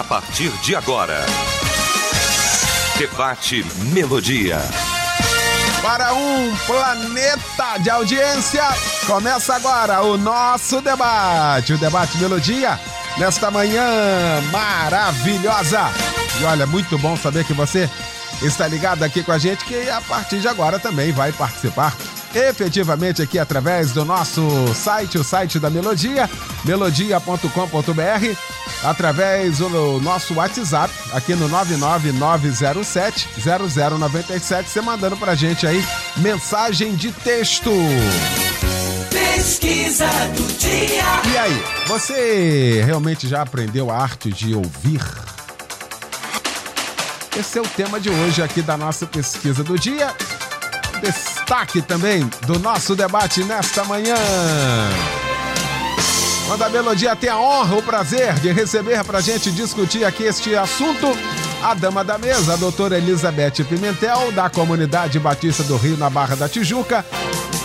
A partir de agora, Debate Melodia. Para um planeta de audiência, começa agora o nosso debate, o Debate Melodia nesta manhã maravilhosa. E olha, muito bom saber que você está ligado aqui com a gente, que a partir de agora também vai participar efetivamente aqui através do nosso site, o site da Melodia, melodia.com.br, através do nosso WhatsApp, aqui no 99907 0097, você mandando pra gente aí mensagem de texto. Pesquisa do dia. E aí, você realmente já aprendeu a arte de ouvir? Esse é o tema de hoje aqui da nossa pesquisa do dia. Destaque também do nosso debate nesta manhã. Quando a Melodia tem a honra, o prazer de receber para a gente discutir aqui este assunto, a dama da mesa, a doutora Elizabeth Pimentel, da Comunidade Batista do Rio, na Barra da Tijuca,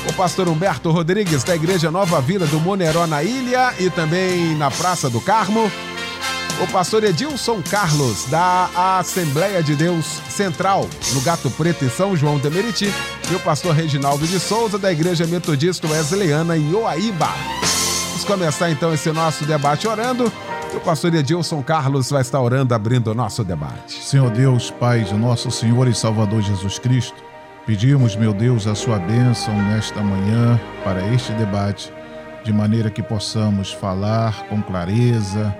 o pastor Humberto Rodrigues, da Igreja Nova Vida do Moneró, na Ilha e também na Praça do Carmo, o pastor Edilson Carlos, da Assembleia de Deus Central, no Gato Preto, em São João de Meriti, e o pastor Reginaldo de Souza, da Igreja Metodista Wesleyana, em Oaíba. Vamos começar então esse nosso debate orando. O pastor Edilson Carlos vai estar orando, abrindo o nosso debate. Senhor Deus, Pai de nosso Senhor e Salvador Jesus Cristo, pedimos, meu Deus, a sua bênção nesta manhã para este debate, de maneira que possamos falar com clareza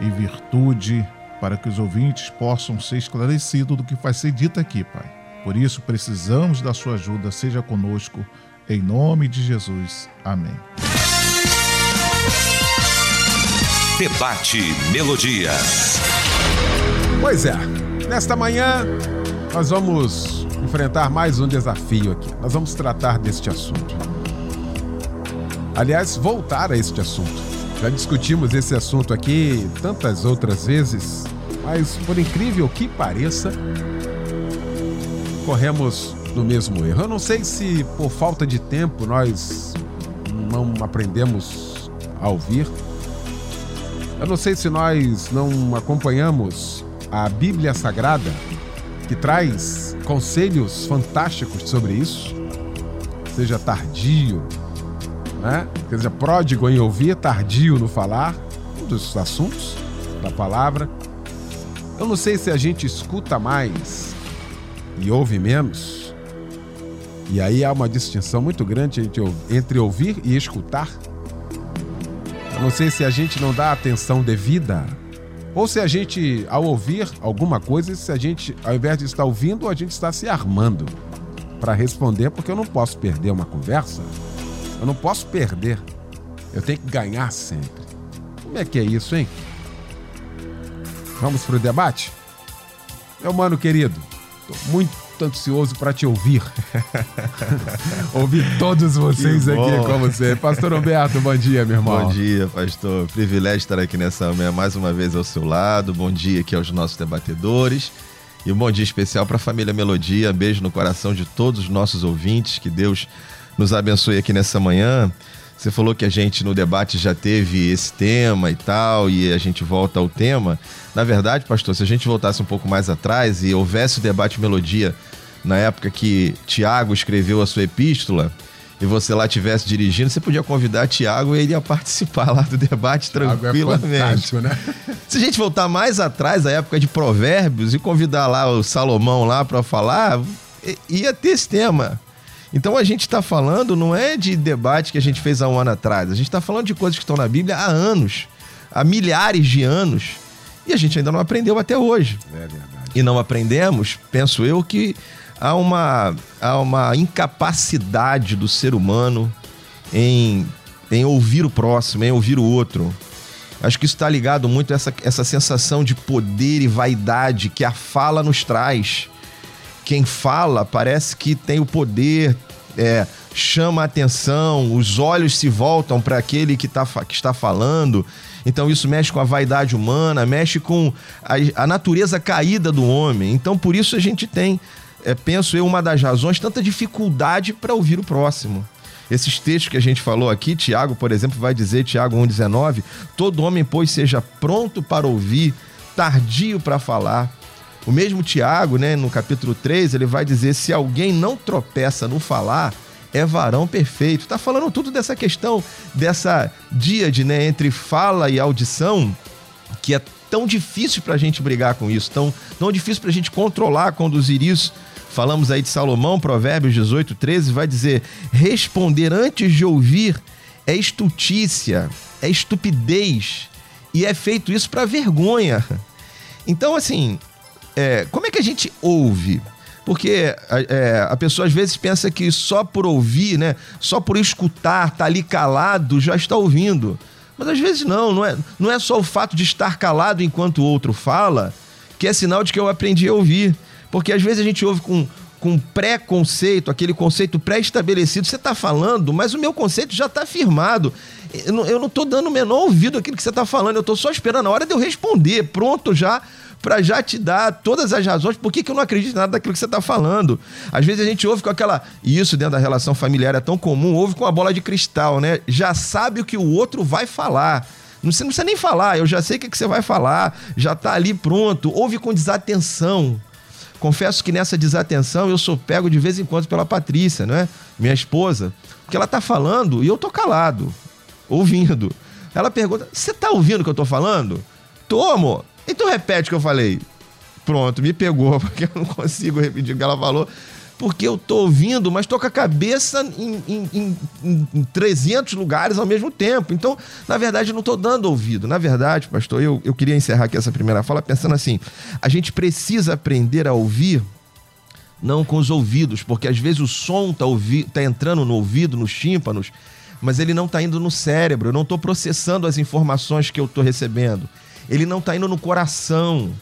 e virtude, para que os ouvintes possam ser esclarecidos do que vai ser dito aqui, Pai. Por isso precisamos da sua ajuda, seja conosco, em nome de Jesus. Amém. Debate Melodia. Pois é, nesta manhã nós vamos enfrentar mais um desafio aqui. Nós vamos tratar deste assunto. Aliás, voltar a este assunto. Já discutimos esse assunto aqui tantas outras vezes, mas por incrível que pareça, corremos no mesmo erro. Eu não sei se por falta de tempo nós não aprendemos a ouvir. Eu não sei se nós não acompanhamos a Bíblia Sagrada, que traz conselhos fantásticos sobre isso. Seja tardio, né? Seja pródigo em ouvir, tardio no falar, um dos assuntos da palavra. Eu não sei se a gente escuta mais e ouve menos. E aí há uma distinção muito grande entre ouvir e escutar. Eu não sei se a gente não dá atenção devida. Ou se a gente, ao ouvir alguma coisa, se a gente, ao invés de estar ouvindo, a gente está se armando para responder, porque eu não posso perder uma conversa. Eu não posso perder. Eu tenho que ganhar sempre. Como é que é isso, hein? Vamos pro debate? Meu mano querido, tô muito ansioso para te ouvir. ouvir todos vocês aqui, como sempre. Pastor Humberto, bom dia, meu irmão. Bom dia, pastor. Privilégio estar aqui nessa manhã mais uma vez ao seu lado. Bom dia aqui aos nossos debatedores. E um bom dia especial para a família Melodia. Beijo no coração de todos os nossos ouvintes. Que Deus nos abençoe aqui nessa manhã. Você falou que a gente no debate já teve esse tema e tal, e a gente volta ao tema. Na verdade, pastor, se a gente voltasse um pouco mais atrás e houvesse o debate melodia na época que Tiago escreveu a sua epístola, e você lá estivesse dirigindo, você podia convidar Tiago e ele ia participar lá do debate Thiago tranquilamente. É né? Se a gente voltar mais atrás, a época de Provérbios, e convidar lá o Salomão lá para falar, ia ter esse tema. Então a gente está falando, não é de debate que a gente fez há um ano atrás, a gente está falando de coisas que estão na Bíblia há anos, há milhares de anos, e a gente ainda não aprendeu até hoje. É verdade. E não aprendemos, penso eu, que há uma, há uma incapacidade do ser humano em, em ouvir o próximo, em ouvir o outro. Acho que isso está ligado muito a essa, essa sensação de poder e vaidade que a fala nos traz. Quem fala parece que tem o poder, é, chama a atenção, os olhos se voltam para aquele que, tá, que está falando. Então isso mexe com a vaidade humana, mexe com a, a natureza caída do homem. Então por isso a gente tem, é, penso eu, uma das razões, tanta dificuldade para ouvir o próximo. Esses textos que a gente falou aqui, Tiago, por exemplo, vai dizer, Tiago 1,19, todo homem, pois, seja pronto para ouvir, tardio para falar. O mesmo Tiago, né, no capítulo 3, ele vai dizer: se alguém não tropeça no falar, é varão perfeito. Está falando tudo dessa questão, dessa díade né, entre fala e audição, que é tão difícil para a gente brigar com isso, tão, tão difícil para a gente controlar, conduzir isso. Falamos aí de Salomão, Provérbios 18, 13, vai dizer: responder antes de ouvir é estultícia, é estupidez, e é feito isso para vergonha. Então, assim, é, como é que a gente ouve? Porque é, a pessoa às vezes pensa que só por ouvir, né? Só por escutar, tá ali calado, já está ouvindo. Mas às vezes não, não é, não é só o fato de estar calado enquanto o outro fala que é sinal de que eu aprendi a ouvir. Porque às vezes a gente ouve com, com pré-conceito, aquele conceito pré-estabelecido. Você está falando, mas o meu conceito já está firmado. Eu não estou dando o menor ouvido àquilo que você está falando, eu estou só esperando a hora de eu responder, pronto já para já te dar todas as razões por que, que eu não acredito em nada daquilo que você está falando. Às vezes a gente ouve com aquela. E isso dentro da relação familiar é tão comum, ouve com a bola de cristal, né? Já sabe o que o outro vai falar. Não precisa nem falar, eu já sei o que, que você vai falar, já está ali pronto. Ouve com desatenção. Confesso que nessa desatenção eu sou pego de vez em quando pela Patrícia, não é? Minha esposa. Porque ela está falando e eu tô calado, ouvindo. Ela pergunta: Você está ouvindo o que eu estou falando? Tô, amor. Então repete o que eu falei. Pronto, me pegou, porque eu não consigo repetir o que ela falou. Porque eu tô ouvindo, mas tô com a cabeça em, em, em, em 300 lugares ao mesmo tempo. Então, na verdade, eu não tô dando ouvido. Na verdade, pastor, eu, eu queria encerrar aqui essa primeira fala pensando assim: a gente precisa aprender a ouvir não com os ouvidos, porque às vezes o som tá, ouvi tá entrando no ouvido, nos tímpanos, mas ele não tá indo no cérebro. Eu não tô processando as informações que eu tô recebendo ele não está indo no coração.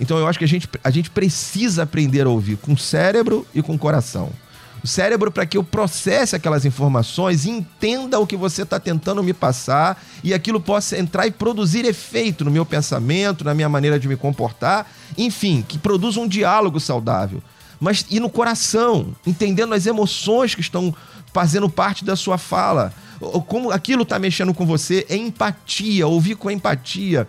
Então eu acho que a gente, a gente precisa aprender a ouvir com o cérebro e com o coração. O cérebro para que eu processe aquelas informações entenda o que você está tentando me passar e aquilo possa entrar e produzir efeito no meu pensamento, na minha maneira de me comportar, enfim, que produza um diálogo saudável. Mas e no coração, entendendo as emoções que estão fazendo parte da sua fala, como aquilo está mexendo com você, é empatia, ouvir com empatia.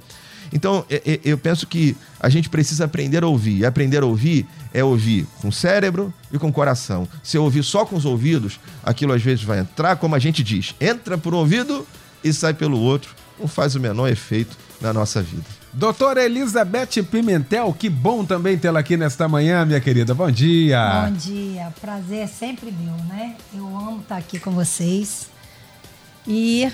Então, eu penso que a gente precisa aprender a ouvir. E aprender a ouvir é ouvir com o cérebro e com o coração. Se eu ouvir só com os ouvidos, aquilo às vezes vai entrar, como a gente diz, entra por um ouvido e sai pelo outro. Não faz o menor efeito na nossa vida. Doutora Elizabeth Pimentel, que bom também tê-la aqui nesta manhã, minha querida. Bom dia. Bom dia. Prazer é sempre meu, né? Eu amo estar aqui com vocês. E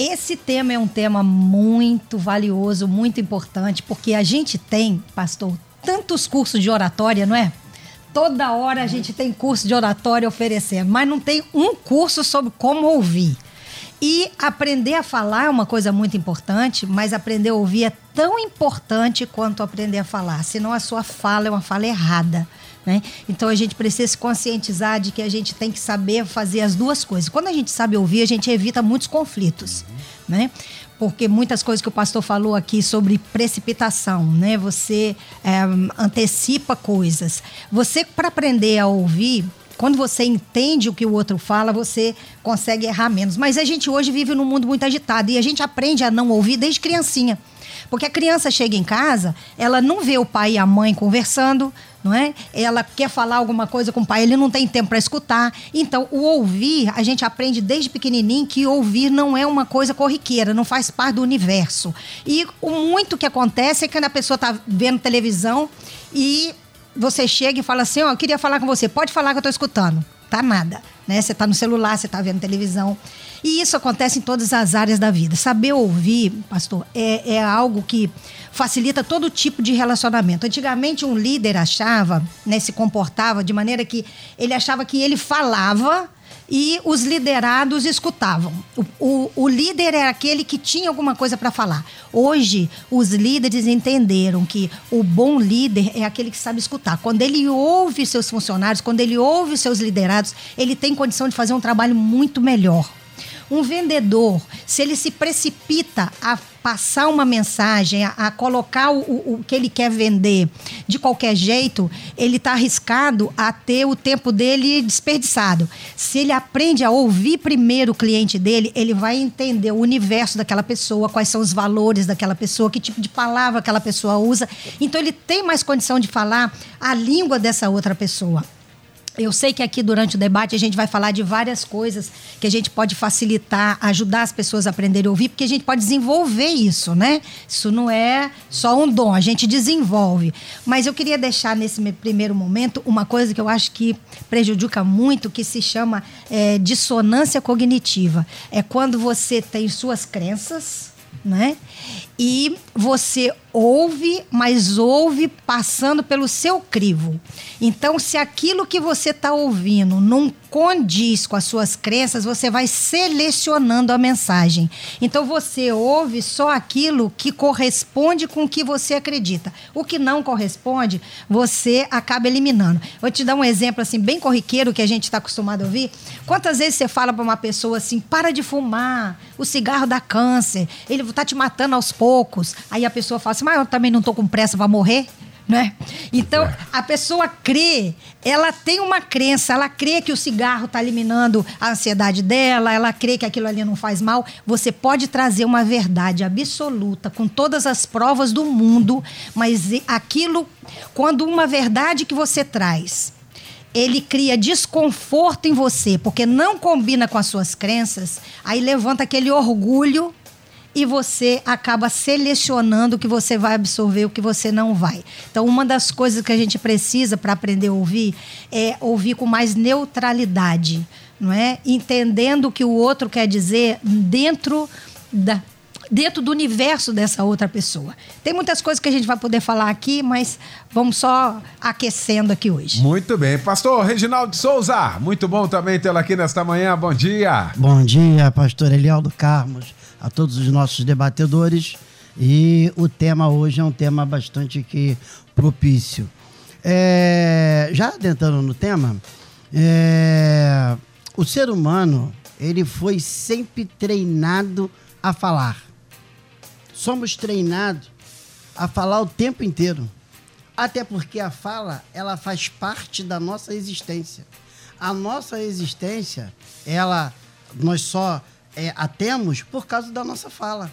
esse tema é um tema muito valioso, muito importante, porque a gente tem, pastor, tantos cursos de oratória, não é? Toda hora a gente tem curso de oratória oferecendo, mas não tem um curso sobre como ouvir. E aprender a falar é uma coisa muito importante, mas aprender a ouvir é tão importante quanto aprender a falar, senão a sua fala é uma fala errada. Né? Então a gente precisa se conscientizar de que a gente tem que saber fazer as duas coisas. Quando a gente sabe ouvir, a gente evita muitos conflitos. Né? Porque muitas coisas que o pastor falou aqui sobre precipitação, né? Você é, antecipa coisas. Você, para aprender a ouvir, quando você entende o que o outro fala, você consegue errar menos. Mas a gente hoje vive num mundo muito agitado e a gente aprende a não ouvir desde criancinha. Porque a criança chega em casa, ela não vê o pai e a mãe conversando, não é? Ela quer falar alguma coisa com o pai, ele não tem tempo para escutar. Então, o ouvir, a gente aprende desde pequenininho que ouvir não é uma coisa corriqueira, não faz parte do universo. E o muito que acontece é quando a pessoa está vendo televisão e você chega e fala assim: Ó, oh, eu queria falar com você, pode falar que eu estou escutando. Tá nada, né? Você está no celular, você está vendo televisão. E isso acontece em todas as áreas da vida. Saber ouvir, pastor, é, é algo que facilita todo tipo de relacionamento. Antigamente, um líder achava, né, se comportava de maneira que ele achava que ele falava e os liderados escutavam. O, o, o líder era aquele que tinha alguma coisa para falar. Hoje, os líderes entenderam que o bom líder é aquele que sabe escutar. Quando ele ouve seus funcionários, quando ele ouve seus liderados, ele tem condição de fazer um trabalho muito melhor. Um vendedor, se ele se precipita a passar uma mensagem, a, a colocar o, o, que ele quer vender de qualquer jeito, ele está arriscado a ter o tempo dele desperdiçado. Se ele aprende a ouvir primeiro o cliente dele, ele vai entender o universo daquela pessoa, quais são os valores daquela pessoa, que tipo de palavra aquela pessoa usa. Então ele tem mais condição de falar a língua dessa outra pessoa. Eu sei que aqui durante o debate a gente vai falar de várias coisas que a gente pode facilitar, ajudar as pessoas a aprenderem a ouvir, porque a gente pode desenvolver isso, né? Isso não é só um dom, a gente desenvolve. Mas eu queria deixar nesse primeiro momento uma coisa que eu acho que prejudica muito, que se chama é, dissonância cognitiva. É quando você tem suas crenças, né? E você ouve, mas ouve passando pelo seu crivo. Então, se aquilo que você está ouvindo não condiz com as suas crenças, você vai selecionando a mensagem. Então, você ouve só aquilo que corresponde com o que você acredita. O que não corresponde, você acaba eliminando. Vou te dar um exemplo assim bem corriqueiro que a gente está acostumado a ouvir. Quantas vezes você fala para uma pessoa assim: para de fumar, o cigarro dá câncer, ele está te matando aos poucos. Aí a pessoa fala assim: mas eu também não estou com pressa, vai morrer. Né? Então, é. a pessoa crê, ela tem uma crença, ela crê que o cigarro está eliminando a ansiedade dela, ela crê que aquilo ali não faz mal. Você pode trazer uma verdade absoluta, com todas as provas do mundo, mas aquilo, quando uma verdade que você traz, ele cria desconforto em você, porque não combina com as suas crenças, aí levanta aquele orgulho e você acaba selecionando o que você vai absorver, o que você não vai. Então, uma das coisas que a gente precisa para aprender a ouvir é ouvir com mais neutralidade, não é? Entendendo o que o outro quer dizer dentro da dentro do universo dessa outra pessoa. Tem muitas coisas que a gente vai poder falar aqui, mas vamos só aquecendo aqui hoje. Muito bem. Pastor Reginaldo Souza, muito bom também tê-lo aqui nesta manhã. Bom dia. Bom dia, pastor Elialdo Carmos a todos os nossos debatedores. E o tema hoje é um tema bastante que propício. É, já adentrando no tema, é, o ser humano ele foi sempre treinado a falar. Somos treinados a falar o tempo inteiro. Até porque a fala, ela faz parte da nossa existência. A nossa existência, ela nós só é, a temos por causa da nossa fala.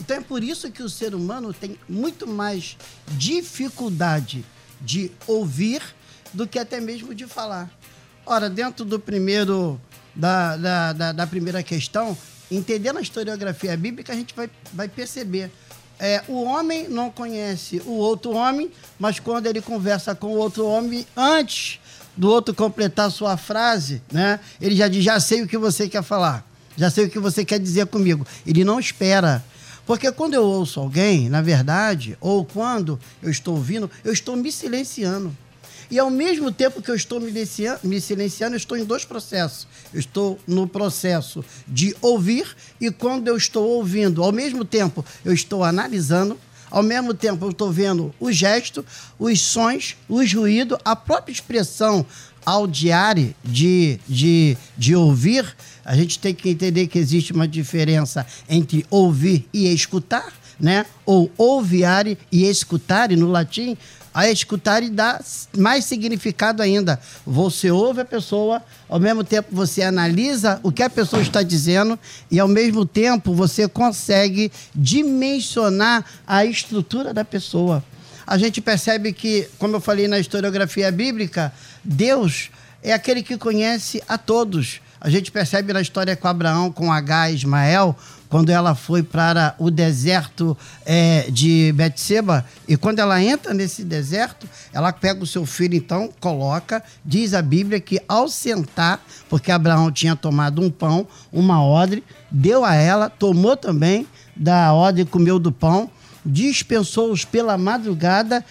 Então é por isso que o ser humano tem muito mais dificuldade de ouvir do que até mesmo de falar. Ora, dentro do primeiro da, da, da, da primeira questão, entendendo a historiografia bíblica, a gente vai, vai perceber. É, o homem não conhece o outro homem, mas quando ele conversa com o outro homem, antes do outro completar sua frase, né, ele já diz: Já sei o que você quer falar já sei o que você quer dizer comigo. Ele não espera. Porque quando eu ouço alguém, na verdade, ou quando eu estou ouvindo, eu estou me silenciando. E ao mesmo tempo que eu estou me silenciando, eu estou em dois processos. Eu estou no processo de ouvir e quando eu estou ouvindo, ao mesmo tempo eu estou analisando, ao mesmo tempo eu estou vendo o gesto, os sons, os ruídos, a própria expressão audiária de, de, de ouvir, a gente tem que entender que existe uma diferença entre ouvir e escutar, né? Ou ouviare e escutare no latim. A escutar dá mais significado ainda. Você ouve a pessoa, ao mesmo tempo você analisa o que a pessoa está dizendo e ao mesmo tempo você consegue dimensionar a estrutura da pessoa. A gente percebe que, como eu falei na historiografia bíblica, Deus é aquele que conhece a todos. A gente percebe na história com Abraão, com H Ismael, quando ela foi para o deserto é, de Betseba, e quando ela entra nesse deserto, ela pega o seu filho, então, coloca, diz a Bíblia que ao sentar, porque Abraão tinha tomado um pão, uma odre, deu a ela, tomou também da odre, comeu do pão, dispensou-os pela madrugada,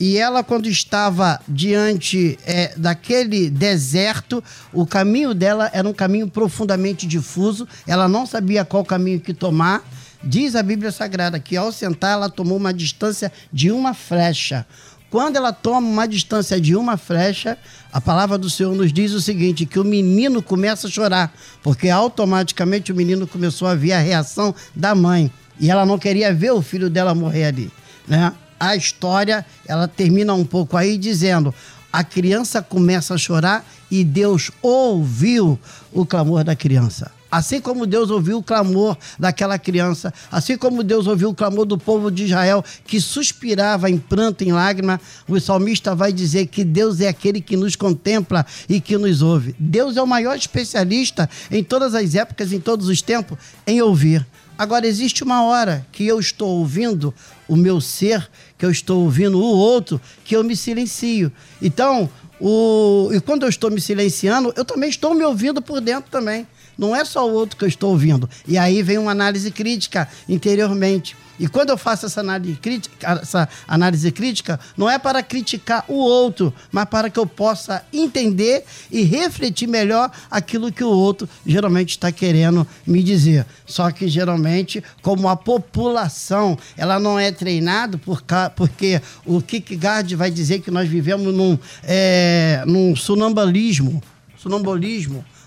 E ela, quando estava diante é, daquele deserto, o caminho dela era um caminho profundamente difuso. Ela não sabia qual caminho que tomar. Diz a Bíblia Sagrada que ao sentar ela tomou uma distância de uma flecha. Quando ela toma uma distância de uma flecha, a palavra do Senhor nos diz o seguinte: que o menino começa a chorar, porque automaticamente o menino começou a ver a reação da mãe. E ela não queria ver o filho dela morrer ali. Né? A história ela termina um pouco aí dizendo: a criança começa a chorar e Deus ouviu o clamor da criança. Assim como Deus ouviu o clamor daquela criança, assim como Deus ouviu o clamor do povo de Israel que suspirava em pranto, em lágrima, o salmista vai dizer que Deus é aquele que nos contempla e que nos ouve. Deus é o maior especialista em todas as épocas, em todos os tempos, em ouvir. Agora, existe uma hora que eu estou ouvindo o meu ser, que eu estou ouvindo o outro, que eu me silencio. Então, o... e quando eu estou me silenciando, eu também estou me ouvindo por dentro também. Não é só o outro que eu estou ouvindo. E aí vem uma análise crítica interiormente. E quando eu faço essa análise crítica, essa análise crítica, não é para criticar o outro, mas para que eu possa entender e refletir melhor aquilo que o outro geralmente está querendo me dizer. Só que geralmente, como a população ela não é treinada, por porque o Kierkegaard vai dizer que nós vivemos num, é, num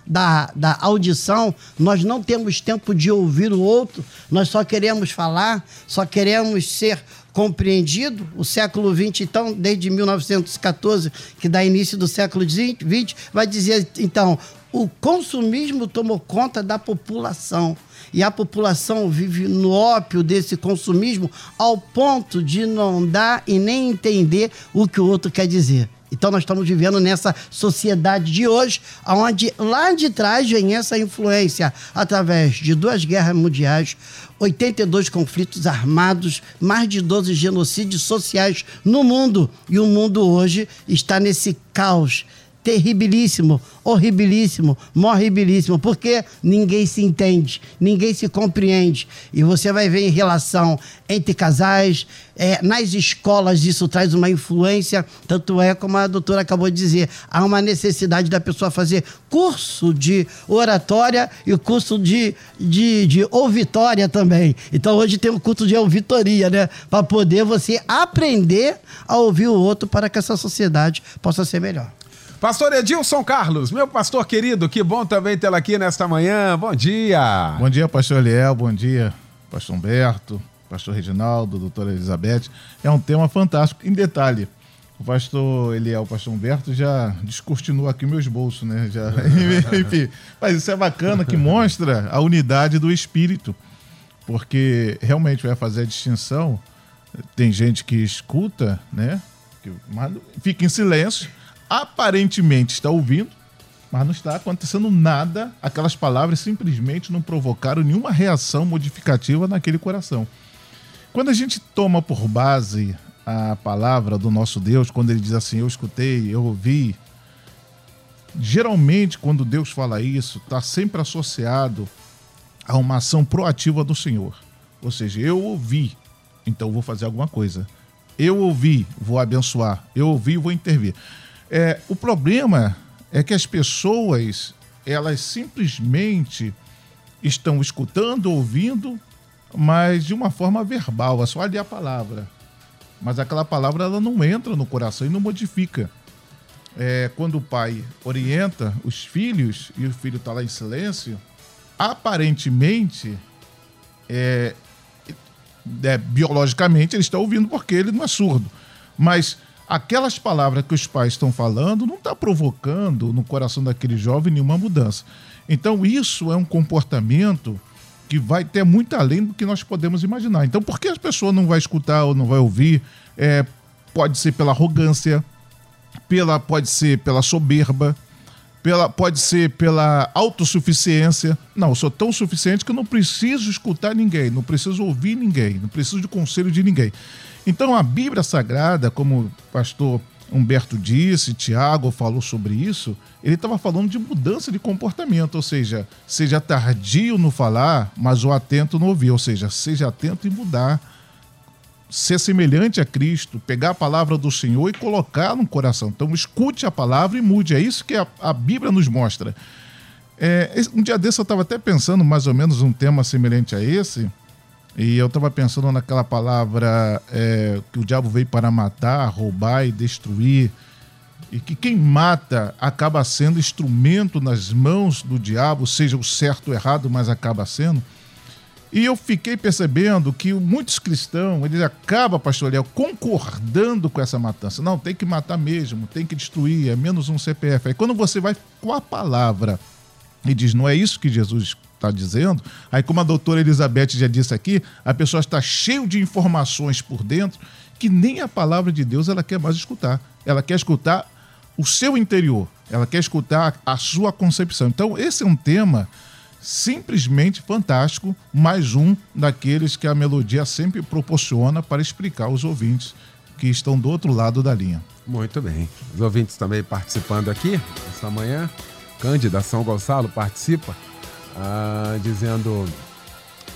da, da audição, nós não temos tempo de ouvir o outro, nós só queremos falar, só queremos ser compreendido. O século XX, então, desde 1914, que dá início do século XX, vai dizer, então, o consumismo tomou conta da população. E a população vive no ópio desse consumismo ao ponto de não dar e nem entender o que o outro quer dizer. Então nós estamos vivendo nessa sociedade de hoje, onde lá de trás vem essa influência através de duas guerras mundiais, 82 conflitos armados, mais de 12 genocídios sociais no mundo. E o mundo hoje está nesse caos terribilíssimo, horribilíssimo, morribilíssimo, porque ninguém se entende, ninguém se compreende. E você vai ver em relação entre casais, é, nas escolas isso traz uma influência, tanto é como a doutora acabou de dizer, há uma necessidade da pessoa fazer curso de oratória e curso de, de, de ouvitória também. Então hoje tem um curso de ouvitoria, né? Para poder você aprender a ouvir o outro para que essa sociedade possa ser melhor. Pastor Edilson Carlos, meu pastor querido, que bom também tê-lo aqui nesta manhã. Bom dia. Bom dia, pastor Eliel. Bom dia, pastor Humberto, pastor Reginaldo, doutora Elizabeth. É um tema fantástico. Em detalhe, o pastor Eliel, o pastor Humberto já descortinou aqui meus bolsos, né? Já, enfim, mas isso é bacana que mostra a unidade do espírito, porque realmente vai fazer a distinção. Tem gente que escuta, né? Mas fica em silêncio aparentemente está ouvindo, mas não está acontecendo nada. Aquelas palavras simplesmente não provocaram nenhuma reação modificativa naquele coração. Quando a gente toma por base a palavra do nosso Deus, quando ele diz assim: Eu escutei, eu ouvi. Geralmente, quando Deus fala isso, está sempre associado a uma ação proativa do Senhor. Ou seja, eu ouvi, então vou fazer alguma coisa. Eu ouvi, vou abençoar. Eu ouvi, vou intervir. É, o problema é que as pessoas, elas simplesmente estão escutando, ouvindo, mas de uma forma verbal, é só ali a palavra. Mas aquela palavra ela não entra no coração e não modifica. É, quando o pai orienta os filhos e o filho está lá em silêncio, aparentemente, é, é, biologicamente, ele está ouvindo porque ele não é surdo. Mas aquelas palavras que os pais estão falando não está provocando no coração daquele jovem nenhuma mudança. Então, isso é um comportamento que vai ter muito além do que nós podemos imaginar. Então, por que as pessoas não vai escutar ou não vai ouvir? É, pode ser pela arrogância, pela, pode ser pela soberba, pela, pode ser pela autossuficiência. Não, eu sou tão suficiente que eu não preciso escutar ninguém, não preciso ouvir ninguém, não preciso de conselho de ninguém. Então a Bíblia Sagrada, como o pastor Humberto disse, Tiago falou sobre isso, ele estava falando de mudança de comportamento, ou seja, seja tardio no falar, mas o atento no ouvir, ou seja, seja atento em mudar ser semelhante a Cristo, pegar a palavra do Senhor e colocar no coração. Então, escute a palavra e mude. É isso que a, a Bíblia nos mostra. É, um dia desse eu estava até pensando mais ou menos um tema semelhante a esse, e eu estava pensando naquela palavra é, que o diabo veio para matar, roubar e destruir, e que quem mata acaba sendo instrumento nas mãos do diabo, seja o certo ou errado, mas acaba sendo. E eu fiquei percebendo que muitos cristãos, eles acabam, pastor Léo, concordando com essa matança. Não, tem que matar mesmo, tem que destruir, é menos um CPF. Aí quando você vai com a palavra e diz, não é isso que Jesus está dizendo, aí como a doutora Elizabeth já disse aqui, a pessoa está cheia de informações por dentro que nem a palavra de Deus ela quer mais escutar. Ela quer escutar o seu interior, ela quer escutar a sua concepção. Então, esse é um tema simplesmente fantástico, mais um daqueles que a melodia sempre proporciona para explicar aos ouvintes que estão do outro lado da linha. Muito bem. Os ouvintes também participando aqui esta manhã. Cândida São Gonçalo participa, ah, dizendo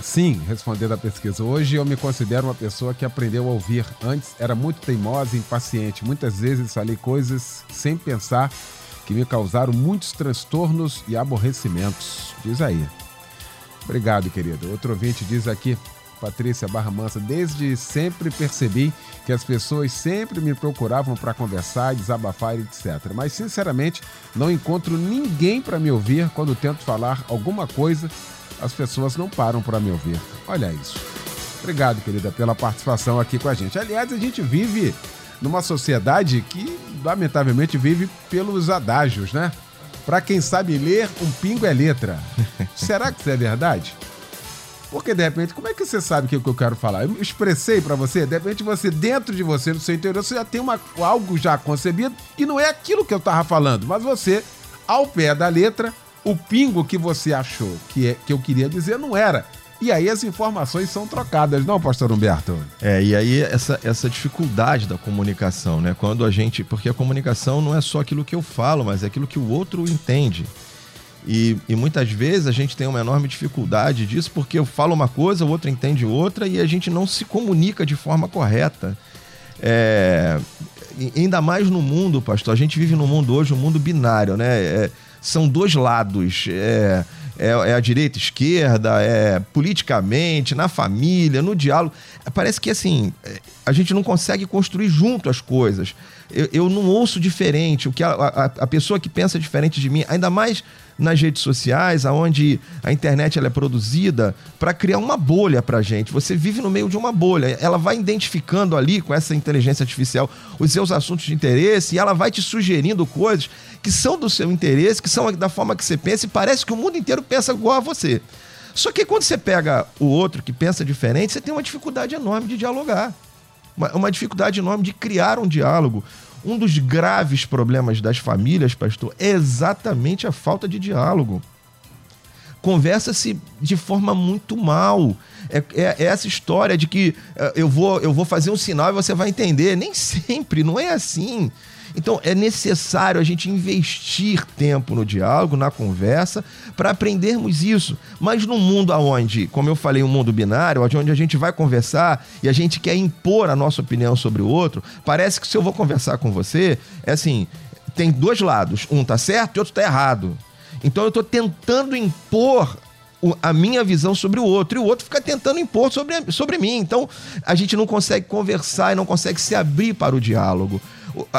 sim, respondendo à pesquisa. Hoje eu me considero uma pessoa que aprendeu a ouvir. Antes era muito teimosa e impaciente. Muitas vezes falei coisas sem pensar que me causaram muitos transtornos e aborrecimentos. Diz aí. Obrigado, querido. Outro ouvinte diz aqui, Patrícia Barra Mansa, desde sempre percebi que as pessoas sempre me procuravam para conversar, desabafar, etc. Mas, sinceramente, não encontro ninguém para me ouvir quando tento falar alguma coisa. As pessoas não param para me ouvir. Olha isso. Obrigado, querida, pela participação aqui com a gente. Aliás, a gente vive numa sociedade que, lamentavelmente, vive pelos adágios, né? Para quem sabe ler, um pingo é letra. Será que isso é verdade? Porque de repente, como é que você sabe o que eu quero falar? Eu expressei para você, de repente você, dentro de você, no seu interior, você já tem uma, algo já concebido e não é aquilo que eu tava falando, mas você, ao pé da letra, o pingo que você achou que, é, que eu queria dizer não era. E aí as informações são trocadas, não, pastor Humberto? É, e aí essa, essa dificuldade da comunicação, né? Quando a gente. Porque a comunicação não é só aquilo que eu falo, mas é aquilo que o outro entende. E, e muitas vezes a gente tem uma enorme dificuldade disso porque eu falo uma coisa, o outro entende outra e a gente não se comunica de forma correta. É, ainda mais no mundo, pastor. A gente vive num mundo hoje, um mundo binário, né? É, são dois lados. É, é, é a direita, esquerda, é politicamente, na família, no diálogo. Parece que assim, a gente não consegue construir junto as coisas. Eu, eu não ouço diferente. O que a, a, a pessoa que pensa diferente de mim, ainda mais nas redes sociais, aonde a internet ela é produzida para criar uma bolha para gente. Você vive no meio de uma bolha. Ela vai identificando ali com essa inteligência artificial os seus assuntos de interesse e ela vai te sugerindo coisas que são do seu interesse, que são da forma que você pensa e parece que o mundo inteiro pensa igual a você. Só que quando você pega o outro que pensa diferente, você tem uma dificuldade enorme de dialogar. Uma, uma dificuldade enorme de criar um diálogo. Um dos graves problemas das famílias, pastor, é exatamente a falta de diálogo. Conversa-se de forma muito mal. É, é, é, essa história de que uh, eu, vou, eu vou fazer um sinal e você vai entender. Nem sempre, não é assim. Então é necessário a gente investir tempo no diálogo, na conversa, para aprendermos isso. Mas num mundo onde, como eu falei, um mundo binário, onde a gente vai conversar e a gente quer impor a nossa opinião sobre o outro, parece que se eu vou conversar com você, é assim, tem dois lados, um tá certo e outro tá errado. Então eu estou tentando impor a minha visão sobre o outro e o outro fica tentando impor sobre, sobre mim. Então a gente não consegue conversar e não consegue se abrir para o diálogo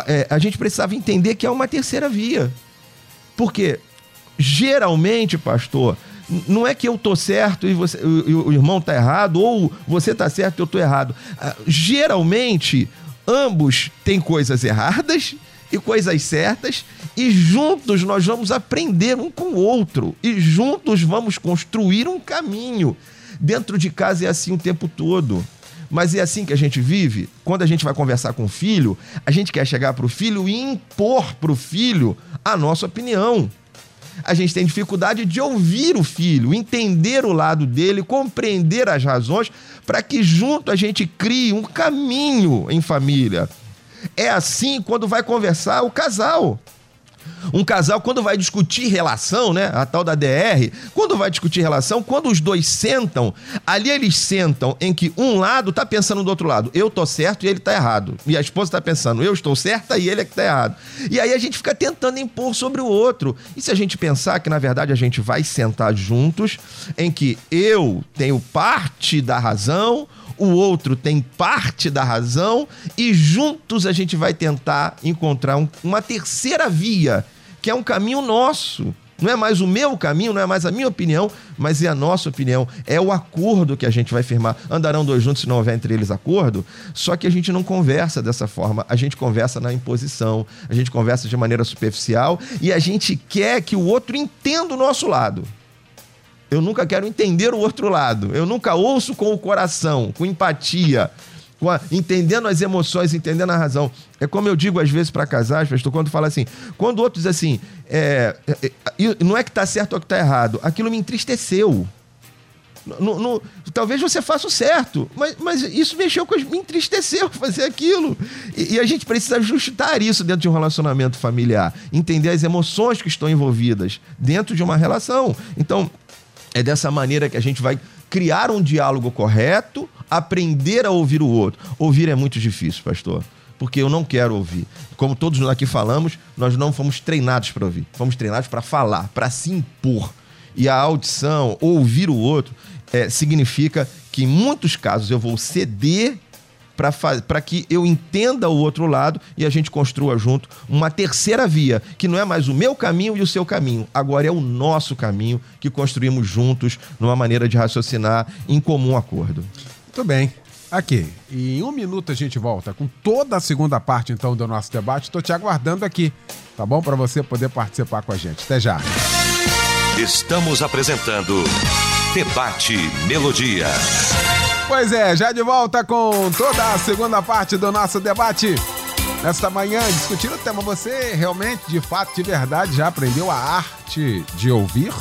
é, a gente precisava entender que é uma terceira via. Porque geralmente, pastor, não é que eu tô certo e, você, o, o irmão tá errado, ou você tá certo e eu tô errado. Ah, geralmente, ambos têm coisas erradas e coisas certas, e juntos nós vamos aprender um com o outro, e juntos vamos construir um caminho. Dentro de casa é assim o tempo todo. Mas é assim que a gente vive. Quando a gente vai conversar com o filho, a gente quer chegar para o filho e impor para o filho a nossa opinião. A gente tem dificuldade de ouvir o filho, entender o lado dele, compreender as razões, para que junto a gente crie um caminho em família. É assim quando vai conversar o casal. Um casal, quando vai discutir relação, né? A tal da DR, quando vai discutir relação, quando os dois sentam, ali eles sentam em que um lado tá pensando do outro lado, eu tô certo e ele tá errado. E a esposa tá pensando, eu estou certa e ele é que tá errado. E aí a gente fica tentando impor sobre o outro. E se a gente pensar que, na verdade, a gente vai sentar juntos, em que eu tenho parte da razão, o outro tem parte da razão e juntos a gente vai tentar encontrar um, uma terceira via, que é um caminho nosso. Não é mais o meu caminho, não é mais a minha opinião, mas é a nossa opinião. É o acordo que a gente vai firmar. Andarão dois juntos se não houver entre eles acordo. Só que a gente não conversa dessa forma. A gente conversa na imposição, a gente conversa de maneira superficial e a gente quer que o outro entenda o nosso lado. Eu nunca quero entender o outro lado. Eu nunca ouço com o coração, com empatia, com a, entendendo as emoções, entendendo a razão. É como eu digo às vezes para casais, pastor, quando fala assim, quando outros assim, é, é, é, não é que está certo ou que está errado, aquilo me entristeceu. No, no, talvez você faça o certo, mas, mas isso mexeu com me entristeceu fazer aquilo. E, e, a gente precisa ajustar isso dentro de um relacionamento familiar, entender as emoções que estão envolvidas dentro de uma relação. Então, é dessa maneira que a gente vai criar um diálogo correto, aprender a ouvir o outro. Ouvir é muito difícil, pastor, porque eu não quero ouvir. Como todos nós aqui falamos, nós não fomos treinados para ouvir, fomos treinados para falar, para se impor. E a audição, ouvir o outro, é, significa que em muitos casos eu vou ceder para que eu entenda o outro lado e a gente construa junto uma terceira via, que não é mais o meu caminho e o seu caminho, agora é o nosso caminho que construímos juntos numa maneira de raciocinar em comum acordo. Muito bem. Aqui, em um minuto a gente volta com toda a segunda parte então do nosso debate. Estou te aguardando aqui, tá bom? Para você poder participar com a gente. Até já. Estamos apresentando Debate Melodia. Pois é, já de volta com toda a segunda parte do nosso debate. Nesta manhã, discutindo o tema, você realmente, de fato, de verdade, já aprendeu a arte de ouvir?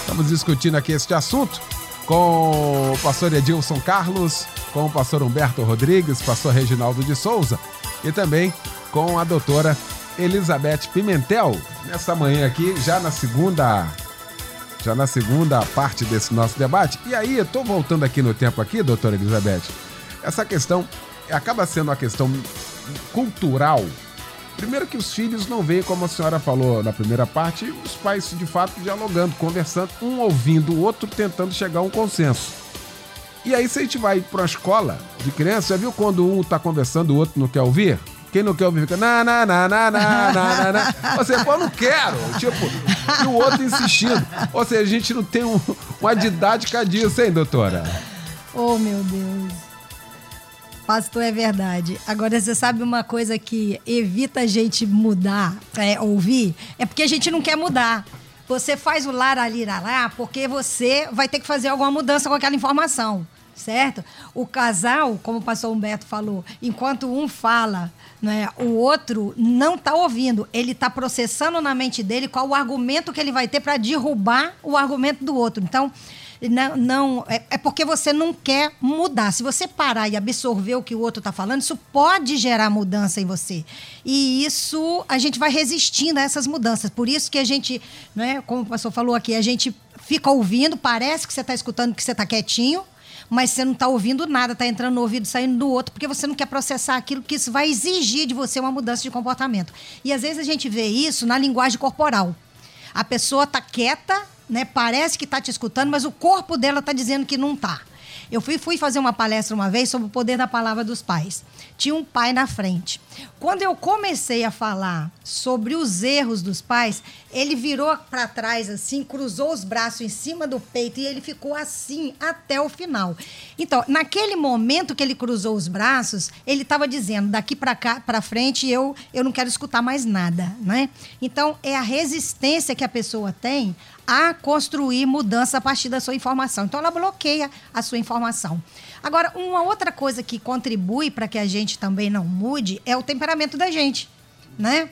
Estamos discutindo aqui este assunto com o pastor Edilson Carlos, com o pastor Humberto Rodrigues, pastor Reginaldo de Souza e também com a doutora Elizabeth Pimentel. Nessa manhã aqui, já na segunda já na segunda parte desse nosso debate. E aí, eu tô voltando aqui no tempo aqui, doutora Elizabeth. Essa questão acaba sendo uma questão cultural. Primeiro que os filhos não veem, como a senhora falou na primeira parte, os pais de fato dialogando, conversando, um ouvindo o outro, tentando chegar a um consenso. E aí, se a gente vai para uma escola de criança, já viu quando um está conversando, o outro não quer ouvir? Quem não quer ouvir fica na, na, na, na, na, na, na. Você, pô, não quero. Tipo, e o outro insistindo. Ou seja, a gente não tem um, uma didática disso, hein, doutora? Oh, meu Deus. Pastor, é verdade. Agora, você sabe uma coisa que evita a gente mudar, é, ouvir? É porque a gente não quer mudar. Você faz o lá porque você vai ter que fazer alguma mudança com aquela informação certo? O casal, como o pastor Humberto falou, enquanto um fala, né, o outro não está ouvindo, ele está processando na mente dele qual o argumento que ele vai ter para derrubar o argumento do outro. Então, não, não é, é, porque você não quer mudar. Se você parar e absorver o que o outro está falando, isso pode gerar mudança em você. E isso a gente vai resistindo a essas mudanças. Por isso que a gente, né, como o pastor falou aqui, a gente fica ouvindo, parece que você está escutando, que você está quietinho, mas você não está ouvindo nada, está entrando no ouvido, saindo do outro, porque você não quer processar aquilo que isso vai exigir de você uma mudança de comportamento. E às vezes a gente vê isso na linguagem corporal. A pessoa está quieta, né? Parece que está te escutando, mas o corpo dela está dizendo que não está. Eu fui, fui fazer uma palestra uma vez sobre o poder da palavra dos pais. Tinha um pai na frente. Quando eu comecei a falar sobre os erros dos pais, ele virou para trás assim, cruzou os braços em cima do peito e ele ficou assim até o final. Então, naquele momento que ele cruzou os braços, ele estava dizendo: daqui para cá, para frente, eu eu não quero escutar mais nada, né? Então, é a resistência que a pessoa tem a construir mudança a partir da sua informação. Então, ela bloqueia a sua informação. Agora, uma outra coisa que contribui para que a gente também não mude é o temperamento da gente, né?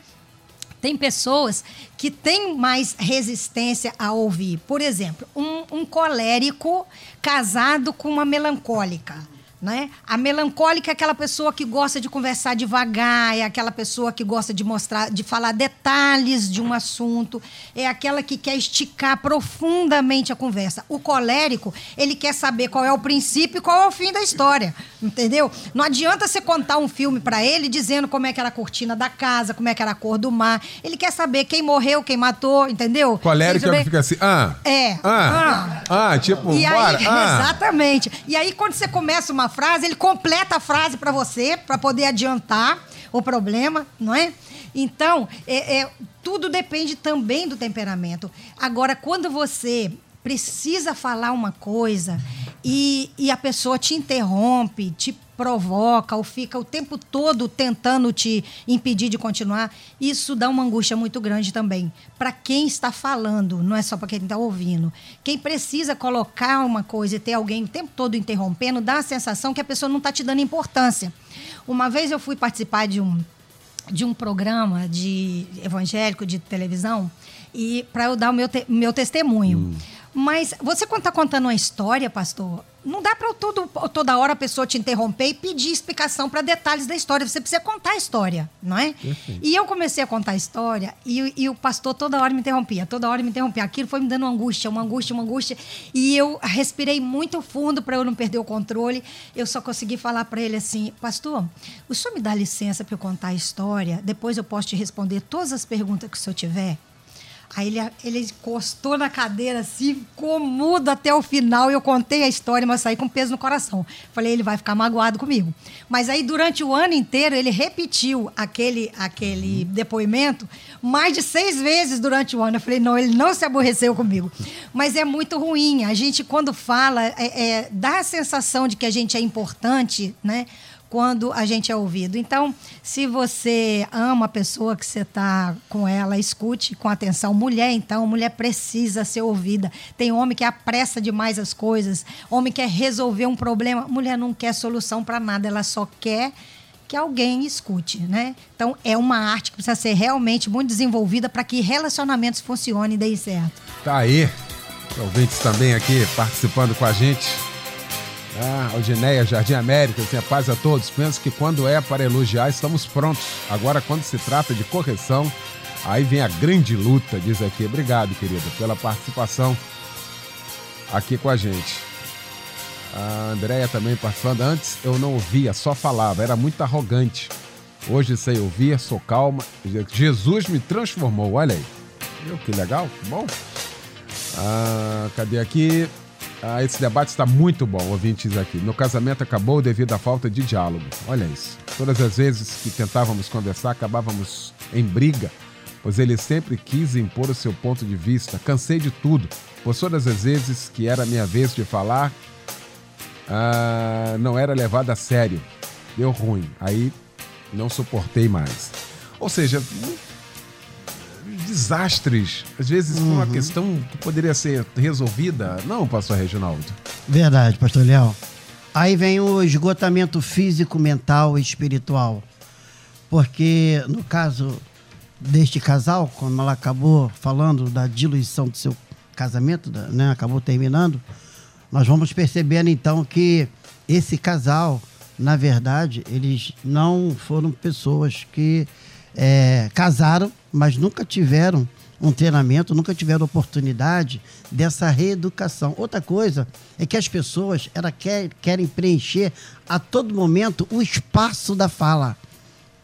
Tem pessoas que têm mais resistência a ouvir. Por exemplo, um, um colérico casado com uma melancólica. Né? A melancólica é aquela pessoa que gosta de conversar devagar, é aquela pessoa que gosta de mostrar, de falar detalhes de um assunto, é aquela que quer esticar profundamente a conversa. O colérico, ele quer saber qual é o princípio e qual é o fim da história, entendeu? Não adianta você contar um filme para ele dizendo como é que era a cortina da casa, como é que era a cor do mar. Ele quer saber quem morreu, quem matou, entendeu? Colérico é que fica assim, ah, É. ah, ah, tipo, E bora, aí, ah. exatamente. E aí, quando você começa uma frase, ele completa a frase para você, para poder adiantar o problema, não é? Então, é, é, tudo depende também do temperamento. Agora, quando você precisa falar uma coisa e, e a pessoa te interrompe, te provoca ou fica o tempo todo tentando te impedir de continuar, isso dá uma angústia muito grande também. Para quem está falando, não é só para quem está ouvindo. Quem precisa colocar uma coisa e ter alguém o tempo todo interrompendo, dá a sensação que a pessoa não está te dando importância. Uma vez eu fui participar de um, de um programa de evangélico de televisão e para eu dar o meu, te- meu testemunho. Mas você quando está contando uma história, pastor, não dá para toda hora a pessoa te interromper e pedir explicação para detalhes da história. Você precisa contar a história, não é? E eu comecei a contar a história e, e o pastor toda hora me interrompia, toda hora me interrompia. Aquilo foi me dando uma angústia, uma angústia, uma angústia. E eu respirei muito fundo para eu não perder o controle. Eu só consegui falar para ele assim: Pastor, o senhor me dá licença para eu contar a história? Depois eu posso te responder todas as perguntas que o senhor tiver? Aí ele, ele encostou na cadeira assim, ficou mudo até o final. Eu contei a história, mas saí com peso no coração. Falei, ele vai ficar magoado comigo. Mas aí, durante o ano inteiro, ele repetiu aquele, aquele depoimento mais de seis vezes durante o ano. Eu falei, não, ele não se aborreceu comigo. Mas é muito ruim. A gente, quando fala, é, é, dá a sensação de que a gente é importante, né? Quando a gente é ouvido. Então, se você ama a pessoa que você está com ela, escute com atenção. Mulher, então, mulher precisa ser ouvida. Tem homem que apressa demais as coisas, homem quer resolver um problema. Mulher não quer solução para nada, ela só quer que alguém escute, né? Então, é uma arte que precisa ser realmente muito desenvolvida para que relacionamentos funcionem e deem certo. Tá aí. Ouvintes também aqui participando com a gente. Ah, Aldineia, Jardim América, assim, a paz a todos. Penso que quando é para elogiar, estamos prontos. Agora, quando se trata de correção, aí vem a grande luta, diz aqui. Obrigado, querida, pela participação aqui com a gente. A Andréia também participando. Antes eu não ouvia, só falava, era muito arrogante. Hoje sei ouvir, sou calma. Jesus me transformou, olha aí. Que legal, bom. Ah, cadê aqui? Ah, esse debate está muito bom, ouvintes aqui. Meu casamento acabou devido à falta de diálogo. Olha isso. Todas as vezes que tentávamos conversar, acabávamos em briga, pois ele sempre quis impor o seu ponto de vista. Cansei de tudo, pois todas as vezes que era minha vez de falar, ah, não era levado a sério. Deu ruim. Aí não suportei mais. Ou seja, desastres, às vezes por uma questão que poderia ser resolvida, não, pastor Reginaldo? Verdade, pastor Léo. Aí vem o esgotamento físico, mental e espiritual. Porque no caso deste casal, quando ela acabou falando da diluição do seu casamento, né, acabou terminando, nós vamos percebendo então que esse casal, na verdade, eles não foram pessoas que é, casaram, mas nunca tiveram um treinamento, nunca tiveram oportunidade dessa reeducação. Outra coisa é que as pessoas elas quer, querem preencher a todo momento o espaço da fala.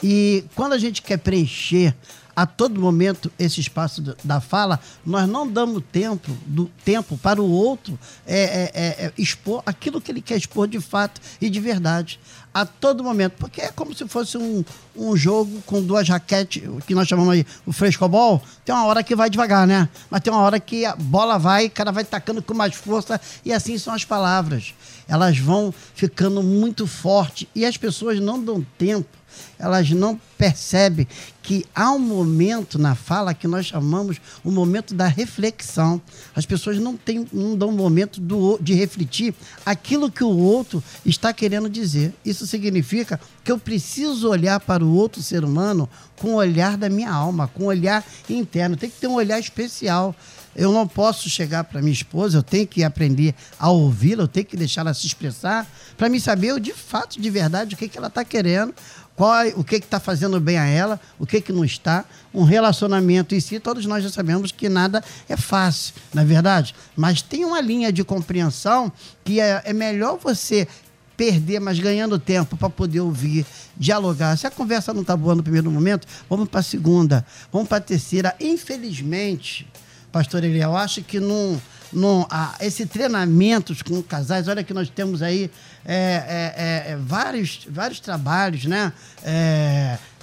E quando a gente quer preencher a todo momento esse espaço da- fala, nós não damos tempo, do, tempo para o outro é, é, é, é, expor aquilo que ele quer expor de fato e de verdade. A todo momento. Porque é como se fosse um, um jogo com duas raquetes, o que nós chamamos aí o frescobol. Tem uma hora que vai devagar, né? Mas tem uma hora que a bola vai, o cara vai tacando com mais força, e assim são as palavras. Elas vão ficando muito fortes e as pessoas não dão tempo elas não percebem que há um momento na fala que nós chamamos o momento da reflexão. As pessoas não, têm, não dão um momento do, de refletir aquilo que o outro está querendo dizer. Isso significa que eu preciso olhar para o outro ser humano com o olhar da minha alma, com o olhar interno. Tem que ter um olhar especial. eu não posso chegar para minha esposa, eu tenho que aprender a ouvi-la, eu tenho que deixar ela se expressar, para me saber de fato, de verdade, o que, que ela está querendo, qual, o que está fazendo bem a ela, o que, que não está. Um relacionamento em si, todos nós já sabemos que nada é fácil, na é verdade. Mas tem uma linha de compreensão que é, é melhor você perder, mas ganhando tempo para poder ouvir, dialogar. Se a conversa não está boa no primeiro momento, vamos para a segunda, vamos para a terceira. Infelizmente, pastor Eliel, eu acho que não, não, ah, esse treinamento com casais, olha que nós temos aí é, é, é, é vários, vários trabalhos, né?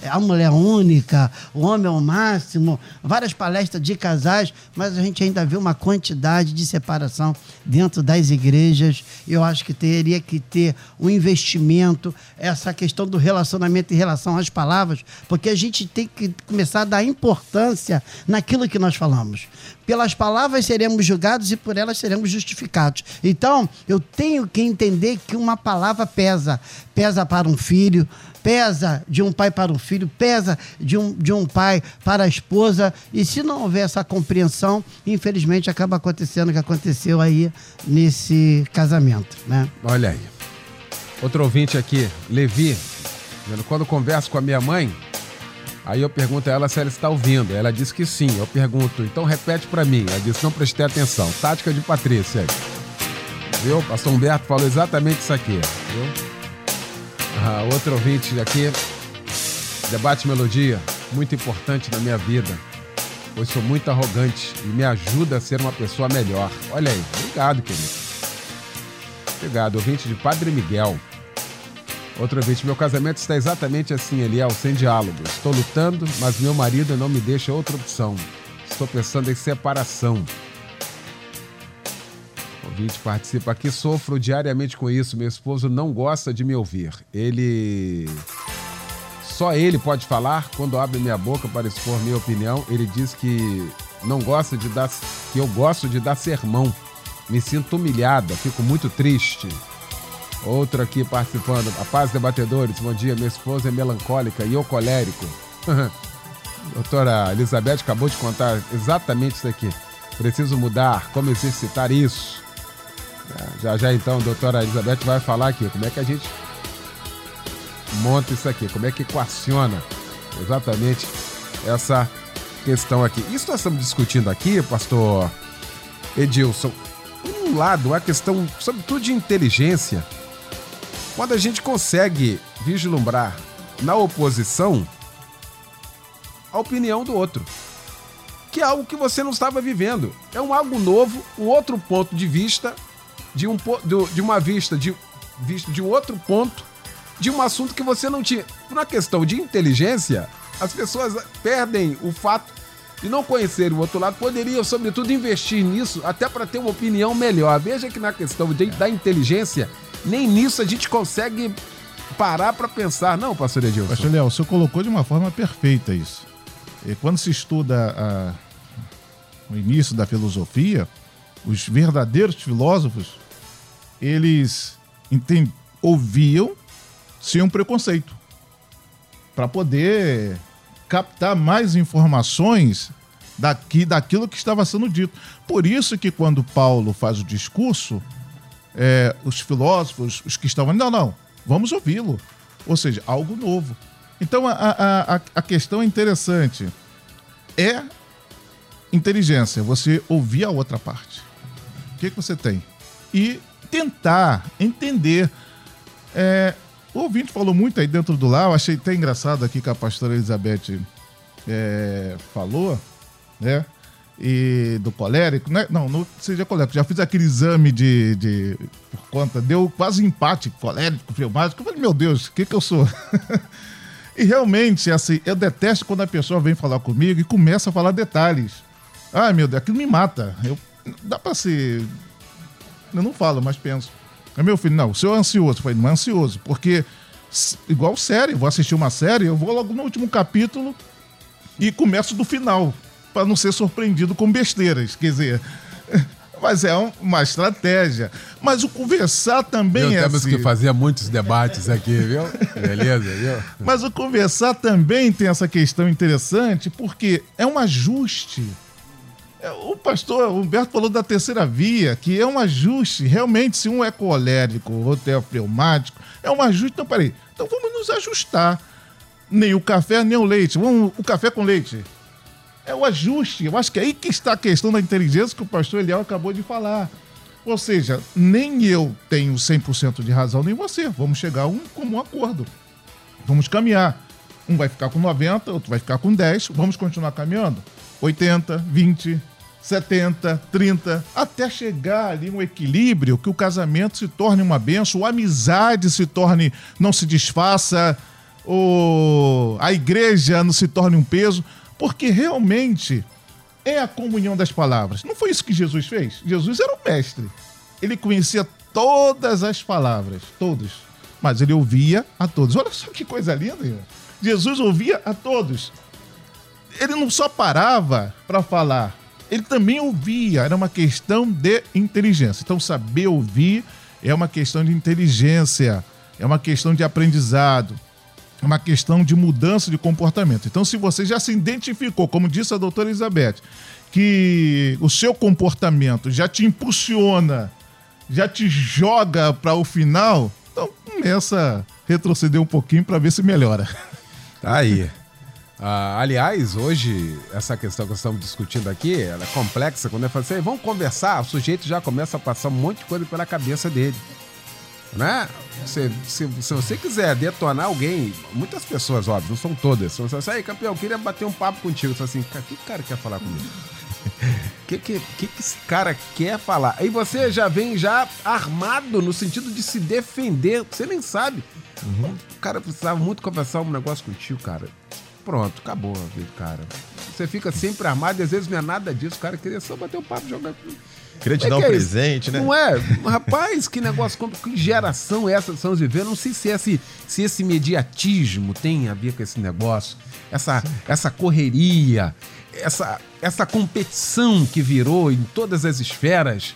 É, é, a mulher única, o homem ao máximo, várias palestras de casais, mas a gente ainda vê uma quantidade de separação dentro das igrejas. Eu acho que teria que ter um investimento, essa questão do relacionamento em relação às palavras, porque a gente tem que começar a dar importância naquilo que nós falamos. Pelas palavras seremos julgados e por elas seremos justificados. Então, eu tenho que entender que uma palavra pesa. Pesa para um filho, pesa de um pai para um filho, pesa de um, de um pai para a esposa. E se não houver essa compreensão, infelizmente acaba acontecendo o que aconteceu aí nesse casamento. Né? Olha aí. Outro ouvinte aqui, Levi, quando converso com a minha mãe, aí eu pergunto a ela se ela está ouvindo. Ela disse que sim. Eu pergunto, então repete para mim. Ela disse, não prestei atenção. Tática de Patrícia. Viu? Pastor Humberto falou exatamente isso aqui. Viu? Ah, outro ouvinte aqui. Debate Melodia, muito importante na minha vida, pois sou muito arrogante e me ajuda a ser uma pessoa melhor. Olha aí, obrigado, querido. Obrigado, ouvinte de Padre Miguel. Outro ouvinte, meu casamento está exatamente assim, Eliel, sem diálogo. Estou lutando, mas meu marido não me deixa outra opção. Estou pensando em separação ouvinte participa aqui. Sofro diariamente com isso. Meu esposo não gosta de me ouvir. Ele. Só ele pode falar. Quando abre minha boca para expor minha opinião, ele diz que não gosta de dar. que eu gosto de dar sermão. Me sinto humilhada, fico muito triste. Outro aqui participando. A paz, debatedores. Bom dia. Minha esposa é melancólica e eu colérico. Doutora Elizabeth acabou de contar exatamente isso aqui. Preciso mudar. Como exercitar isso? Já já então a doutora Elizabeth vai falar aqui como é que a gente monta isso aqui, como é que equaciona exatamente essa questão aqui. Isso nós estamos discutindo aqui, pastor Edilson, um lado a questão, sobretudo de inteligência, quando a gente consegue vislumbrar na oposição a opinião do outro. Que é algo que você não estava vivendo. É um algo novo, um outro ponto de vista de, um, de uma vista de, de um outro ponto de um assunto que você não tinha. Por uma questão de inteligência, as pessoas perdem o fato de não conhecer o outro lado, poderiam, sobretudo, investir nisso até para ter uma opinião melhor. Veja que na questão de, da inteligência, nem nisso a gente consegue parar para pensar. Não, pastor Edilson. Pastor Léo, o senhor colocou de uma forma perfeita isso. E quando se estuda a, o início da filosofia, os verdadeiros filósofos eles ouviam sem um preconceito para poder captar mais informações daqui daquilo que estava sendo dito. Por isso que quando Paulo faz o discurso, é, os filósofos, os que estavam, não, não, vamos ouvi-lo. Ou seja, algo novo. Então a, a, a questão é interessante. É inteligência, você ouvir a outra parte. O que, que você tem? E tentar entender. É, o ouvinte falou muito aí dentro do lar, eu achei até engraçado aqui que a pastora Elizabeth é, falou, né? E do colérico, né? Não, não seja colérico. Já fiz aquele exame de, de por conta, deu quase empate colérico, filmático. Eu falei, meu Deus, o que que eu sou? e realmente, assim, eu detesto quando a pessoa vem falar comigo e começa a falar detalhes. Ai, meu Deus, aquilo me mata. Eu, dá pra ser eu não falo, mas penso. É meu filho, não, o senhor é ansioso. Eu falei, não é ansioso, porque, igual série, vou assistir uma série, eu vou logo no último capítulo e começo do final, para não ser surpreendido com besteiras. Quer dizer, mas é uma estratégia. Mas o conversar também viu, é temos assim. que fazer muitos debates aqui, viu? Beleza, viu? Mas o conversar também tem essa questão interessante, porque é um ajuste o pastor Humberto falou da terceira via, que é um ajuste. Realmente, se um é colérico, outro é pneumático, é um ajuste. Então, peraí. Então vamos nos ajustar. Nem o café, nem o leite. Vamos, o café com leite. É o ajuste. Eu acho que é aí que está a questão da inteligência que o pastor Eliel acabou de falar. Ou seja, nem eu tenho 100% de razão, nem você. Vamos chegar a um comum acordo. Vamos caminhar. Um vai ficar com 90, outro vai ficar com 10. Vamos continuar caminhando? 80, 20, 70, 30, até chegar ali um equilíbrio que o casamento se torne uma benção, a amizade se torne, não se desfaça, ou a igreja não se torne um peso, porque realmente é a comunhão das palavras. Não foi isso que Jesus fez? Jesus era o mestre. Ele conhecia todas as palavras, todos, mas ele ouvia a todos. Olha só que coisa linda. Jesus ouvia a todos. Ele não só parava para falar, ele também ouvia, era uma questão de inteligência. Então, saber ouvir é uma questão de inteligência, é uma questão de aprendizado, é uma questão de mudança de comportamento. Então, se você já se identificou, como disse a doutora Elizabeth, que o seu comportamento já te impulsiona, já te joga para o final, então começa a retroceder um pouquinho para ver se melhora. Tá aí. Ah, aliás, hoje, essa questão que estamos discutindo aqui, ela é complexa. Quando eu falo assim, vamos conversar, o sujeito já começa a passar um monte de coisa pela cabeça dele. Né? Se, se, se você quiser detonar alguém, muitas pessoas, óbvio, não são todas. Se você aí, campeão, eu queria bater um papo contigo. Você assim, o que o cara quer falar comigo? O que, que, que, que esse cara quer falar? Aí você já vem já armado no sentido de se defender. Você nem sabe. Uhum. O cara precisava muito conversar um negócio contigo, cara pronto, acabou a vida, cara. Você fica sempre armado e às vezes não é nada disso. O cara queria só bater o um papo, jogar. Queria te é dar um é presente, né? Não é? Rapaz, que negócio, que geração é essa que estamos vivendo? Não sei se esse, se esse mediatismo tem a ver com esse negócio, essa, essa correria, essa, essa competição que virou em todas as esferas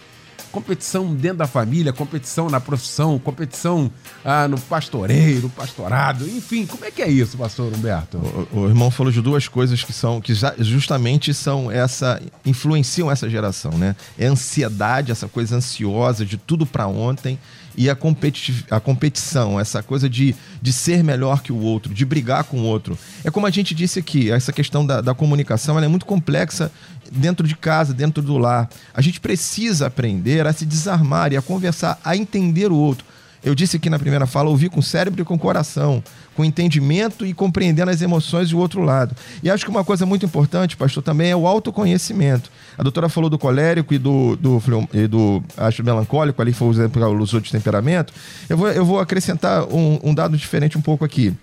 competição dentro da família, competição na profissão, competição ah, no pastoreiro, pastorado, enfim, como é que é isso, pastor Humberto? O, o irmão falou de duas coisas que são que justamente são essa influenciam essa geração, né? É ansiedade, essa coisa ansiosa de tudo para ontem e a, competi a competição, essa coisa de, de ser melhor que o outro, de brigar com o outro. É como a gente disse aqui, essa questão da, da comunicação é muito complexa dentro de casa, dentro do lar. A gente precisa aprender a se desarmar e a conversar, a entender o outro. Eu disse aqui na primeira fala, ouvir com o cérebro e com o coração, com entendimento e compreendendo as emoções do outro lado. E acho que uma coisa muito importante, pastor, também é o autoconhecimento. A doutora falou do colérico e do, do, e do acho, melancólico, ali foi o exemplo usou de temperamento. Eu vou, eu vou acrescentar um, um dado diferente um pouco aqui.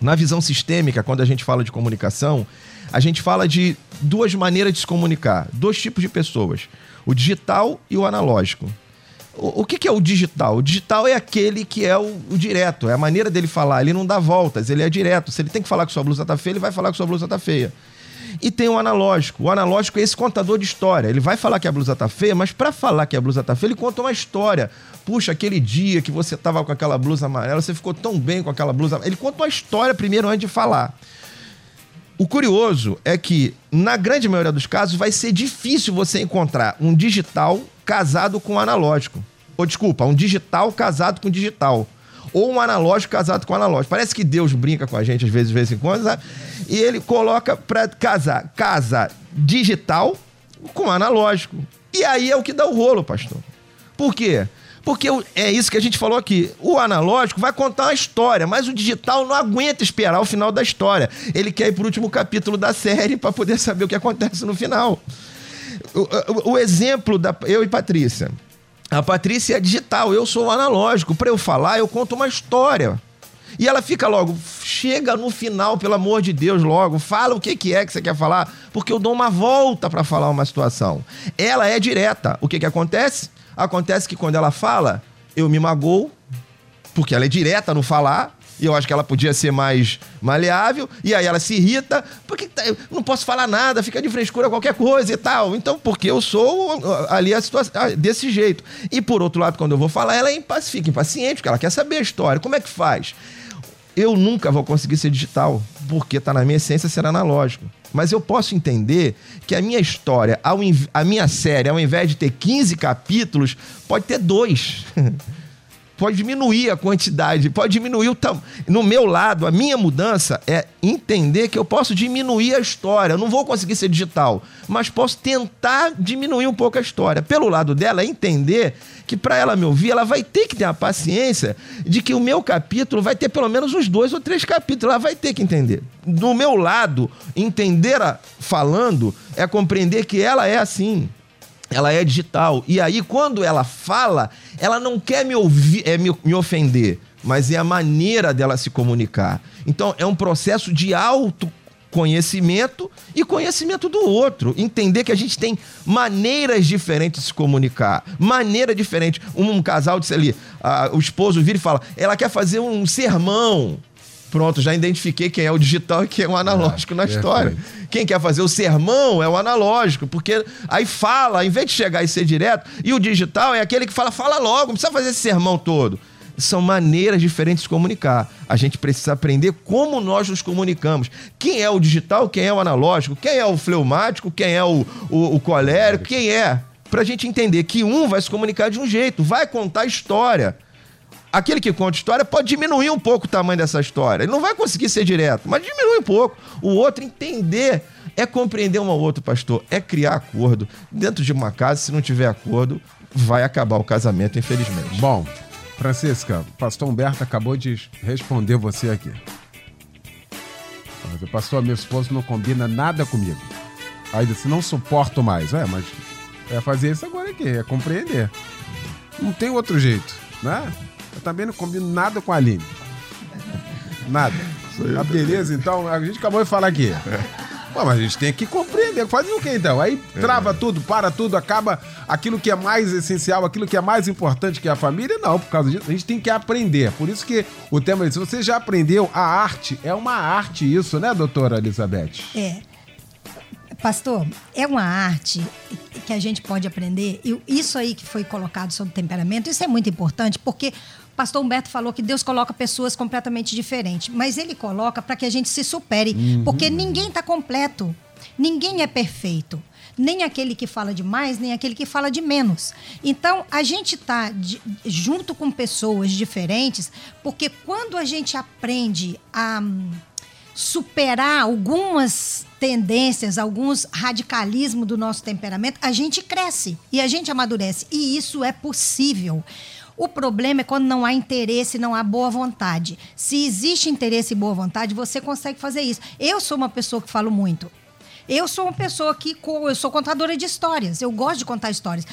Na visão sistêmica, quando a gente fala de comunicação, a gente fala de duas maneiras de se comunicar, dois tipos de pessoas: o digital e o analógico. O, que, que, é o digital? O digital é aquele que é o, o, direto, é a maneira dele falar. Ele não dá voltas, ele é direto. Se ele tem que falar que sua blusa tá feia, ele vai falar que sua blusa tá feia. E tem o analógico. O analógico é esse contador de história. Ele vai falar que a blusa tá feia, mas para falar que a blusa tá feia, ele conta uma história. Puxa, aquele dia que você tava com aquela blusa amarela, você ficou tão bem com aquela blusa. Ele conta uma história primeiro antes de falar. O curioso é que, na grande maioria dos casos, vai ser difícil você encontrar um digital casado com um analógico. Ou, desculpa, um digital casado com digital. Ou um analógico casado com analógico. Parece que Deus brinca com a gente às vezes, de vez em quando, sabe? E ele coloca para casar casa digital com analógico. E aí é o que dá o rolo, pastor. Por quê? Porque é isso que a gente falou aqui. O analógico vai contar uma história, mas o digital não aguenta esperar o final da história. Ele quer ir para o último capítulo da série para poder saber o que acontece no final. O, o, o, exemplo da eu e Patrícia. A Patrícia é digital, eu sou analógico. Para eu falar, eu conto uma história. E ela fica logo, chega no final, pelo amor de Deus, logo, fala o que, que é que você quer falar, porque eu dou uma volta para falar uma situação. Ela é direta. O que, que acontece? Acontece que quando ela fala, eu me magoo, porque ela é direta no falar, e eu acho que ela podia ser mais maleável, e aí ela se irrita, porque tá, não posso falar nada, fica de frescura qualquer coisa e tal. Então, porque eu sou ali a situação desse jeito. E por outro lado, quando eu vou falar, ela é fica impaciente, porque ela quer saber a história. Como é que faz? eu nunca vou conseguir ser digital, porque está na minha essência ser analógico. Mas eu posso entender que a minha história, a minha série, ao invés de ter 15 capítulos, pode ter dois. pode diminuir a quantidade, pode diminuir o tamanho. No meu lado, a minha mudança é entender que eu posso diminuir a história. Eu não vou conseguir ser digital, mas posso tentar diminuir um pouco a história. Pelo lado dela, é entender que para ela me ouvir, ela vai ter que ter a paciência de que o meu capítulo vai ter pelo menos uns dois ou três capítulos. Ela vai ter que entender. Do meu lado, entender a, falando é compreender que ela é assim ela é digital. E aí, quando ela fala, ela não quer me ouvir, é, me, me ofender, mas é a maneira dela se comunicar. Então, é um processo de autoconhecimento e conhecimento do outro. Entender que a gente tem maneiras diferentes de se comunicar. Maneira diferente. Um, um casal disse ali, a, o esposo vira e fala, ela quer fazer um sermão. Pronto, já identifiquei quem é o digital e quem é o analógico na história. Quem quer fazer o sermão é o analógico, porque aí fala, em vez de chegar e ser direto, e o digital é aquele que fala, fala logo, não precisa fazer esse sermão todo. São maneiras diferentes de comunicar. A gente precisa aprender como nós nos comunicamos. Quem é o digital, quem é o analógico, quem é o fleumático, quem é o, o, o colérico, quem é. Pra gente entender que um vai se comunicar de um jeito, vai contar história aquele que conta história pode diminuir um pouco o tamanho dessa história. Ele não vai conseguir ser direto, mas diminui um pouco. O outro entender é compreender um ao outro, pastor, é criar acordo. Dentro de uma casa, se não tiver acordo, vai acabar o casamento, infelizmente. Bom, Francisca, pastor Humberto acabou de responder você aqui. Pastor, meu esposo não combina nada comigo. Aí disse, não suporto mais. É, mas é fazer isso agora aqui, é compreender. Não tem outro jeito, né? Eu também não combino nada com a Aline. Nada. A beleza, então, a gente acabou de falar aqui. Pô, mas a gente tem que compreender. Fazer o que então? Aí trava é. tudo, para tudo, acaba aquilo que é mais essencial, aquilo que é mais importante que a família. Não, por causa disso, a gente tem que aprender. Por isso que o tema é: se você já aprendeu a arte, é uma arte isso, né, doutora Elizabeth? É. Pastor, é uma arte que a gente pode aprender. E isso aí que foi colocado sobre temperamento, isso é muito importante, porque pastor Humberto falou que Deus coloca pessoas completamente diferentes, mas ele coloca para que a gente se supere, uhum. porque ninguém está completo, ninguém é perfeito. Nem aquele que fala de mais, nem aquele que fala de menos. Então, a gente está junto com pessoas diferentes, porque quando a gente aprende a hum, superar algumas tendências, alguns radicalismos do nosso temperamento, a gente cresce e a gente amadurece. E isso é possível. O problema é quando não há interesse, não há boa vontade. Se existe interesse e boa vontade, você consegue fazer isso. Eu sou uma pessoa que falo muito. Eu sou uma pessoa que eu sou contadora de histórias. Eu gosto de contar histórias.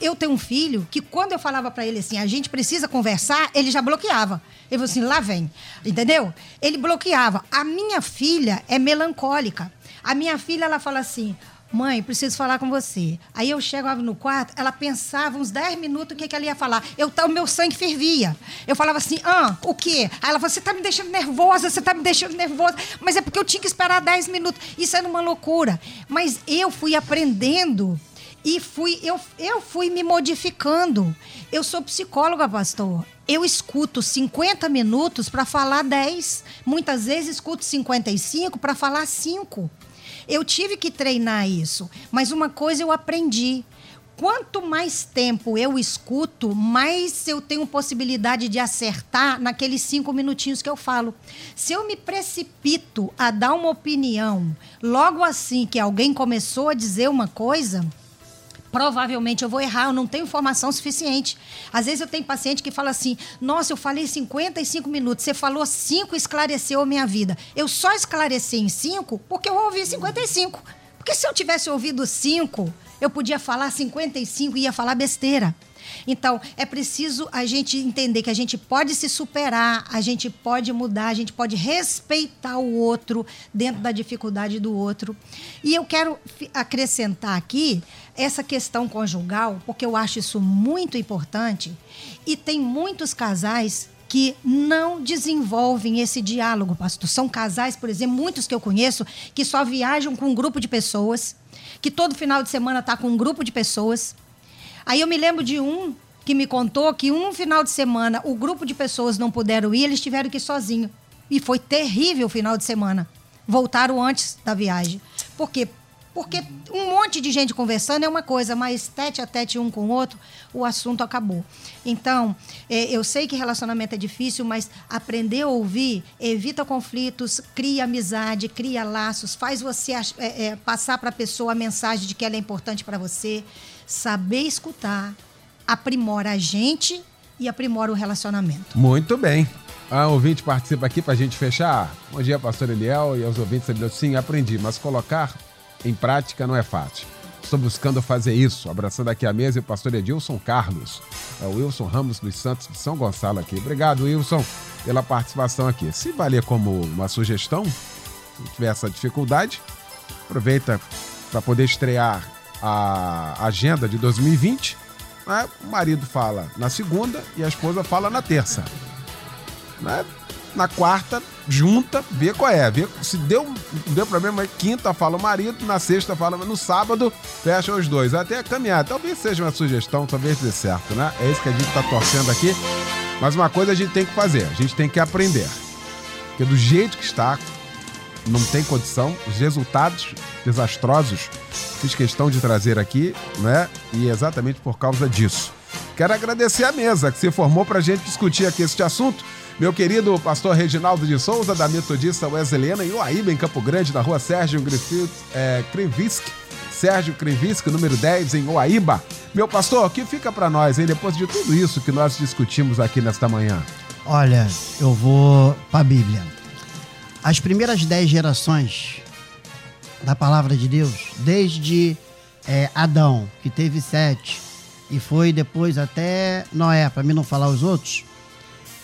Eu tenho um filho que quando eu falava para ele assim, a gente precisa conversar, ele já bloqueava. Ele falou assim, lá vem, entendeu? Ele bloqueava. A minha filha é melancólica. A minha filha ela fala assim: Mãe, preciso falar com você. Aí eu chegava no quarto, ela pensava uns 10 minutos o que, que ela ia falar. Eu, o meu sangue fervia. Eu falava assim, ah, o quê? Aí ela falou, você está me deixando nervosa, você está me deixando nervosa. Mas é porque eu tinha que esperar 10 minutos. Isso era uma loucura. Mas eu fui aprendendo e fui, eu, eu fui me modificando. Eu sou psicóloga, pastor. Eu escuto 50 minutos para falar 10. Muitas vezes escuto 55 para falar 5. Eu tive que treinar isso, mas uma coisa eu aprendi. Quanto mais tempo eu escuto, mais eu tenho possibilidade de acertar naqueles cinco minutinhos que eu falo. Se eu me precipito a dar uma opinião logo assim que alguém começou a dizer uma coisa, provavelmente eu vou errar, eu não tenho informação suficiente. Às vezes eu tenho paciente que fala assim: nossa, eu falei 55 minutos, você falou 5, esclareceu a minha vida. Eu só esclareci em 5 porque eu ouvi 55. Porque se eu tivesse ouvido 5, eu podia falar 55 e ia falar besteira. Então, é preciso a gente entender que a gente pode se superar, a gente pode mudar, a gente pode respeitar o outro dentro da dificuldade do outro. E eu quero acrescentar aqui essa questão conjugal, porque eu acho isso muito importante. E tem muitos casais que não desenvolvem esse diálogo, pastor. São casais, por exemplo, muitos que eu conheço, que só viajam com um grupo de pessoas, que todo final de semana está com um grupo de pessoas. Aí eu me lembro de um que me contou que um final de semana o grupo de pessoas não puderam ir, eles tiveram que ir sozinho. E foi terrível o final de semana. Voltaram antes da viagem. Por quê? Porque um monte de gente conversando é uma coisa, mas tete a tete um com o outro, o assunto acabou. Então, é, eu sei que relacionamento é difícil, mas aprender a ouvir evita conflitos, cria amizade, cria laços, faz você é, é, passar para a pessoa a mensagem de que ela é importante para você. Saber escutar aprimora a gente e aprimora o relacionamento. Muito bem. A ouvinte participa aqui para a gente fechar. Bom dia, pastor Eliel e aos ouvintes. Sim, aprendi, mas colocar em prática não é fácil. Estou buscando fazer isso, abraçando aqui a mesa e o pastor Edilson Carlos. É o Wilson Ramos dos Santos de São Gonçalo aqui. Obrigado, Wilson, pela participação aqui. Se valer como uma sugestão, se tiver essa dificuldade, aproveita para poder estrear a agenda de 2020. Né? O marido fala na segunda e a esposa fala na terça. Né? Na quarta, junta, vê qual é. Vê, se deu, deu problema, quinta fala o marido, na sexta fala, no sábado fecha os dois. Até caminhar. Talvez seja uma sugestão, talvez dê certo, né? É isso que a gente está torcendo aqui. Mas uma coisa a gente tem que fazer, a gente tem que aprender. Porque do jeito que está, não tem condição, os resultados desastrosos fiz questão de trazer aqui, né? E é exatamente por causa disso. Quero agradecer a mesa que se formou para a gente discutir aqui este assunto. Meu querido pastor Reginaldo de Souza, da Metodista Wesleyana, em Uaíba, em Campo Grande, na rua Sérgio Griffith, é, Sérgio Krivisk, número 10, em Uaíba. Meu pastor, o que fica para nós, hein, depois de tudo isso que nós discutimos aqui nesta manhã? Olha, eu vou para a Bíblia. As primeiras dez gerações da palavra de Deus, desde é, Adão, que teve sete, e foi depois até Noé, para mim não falar os outros,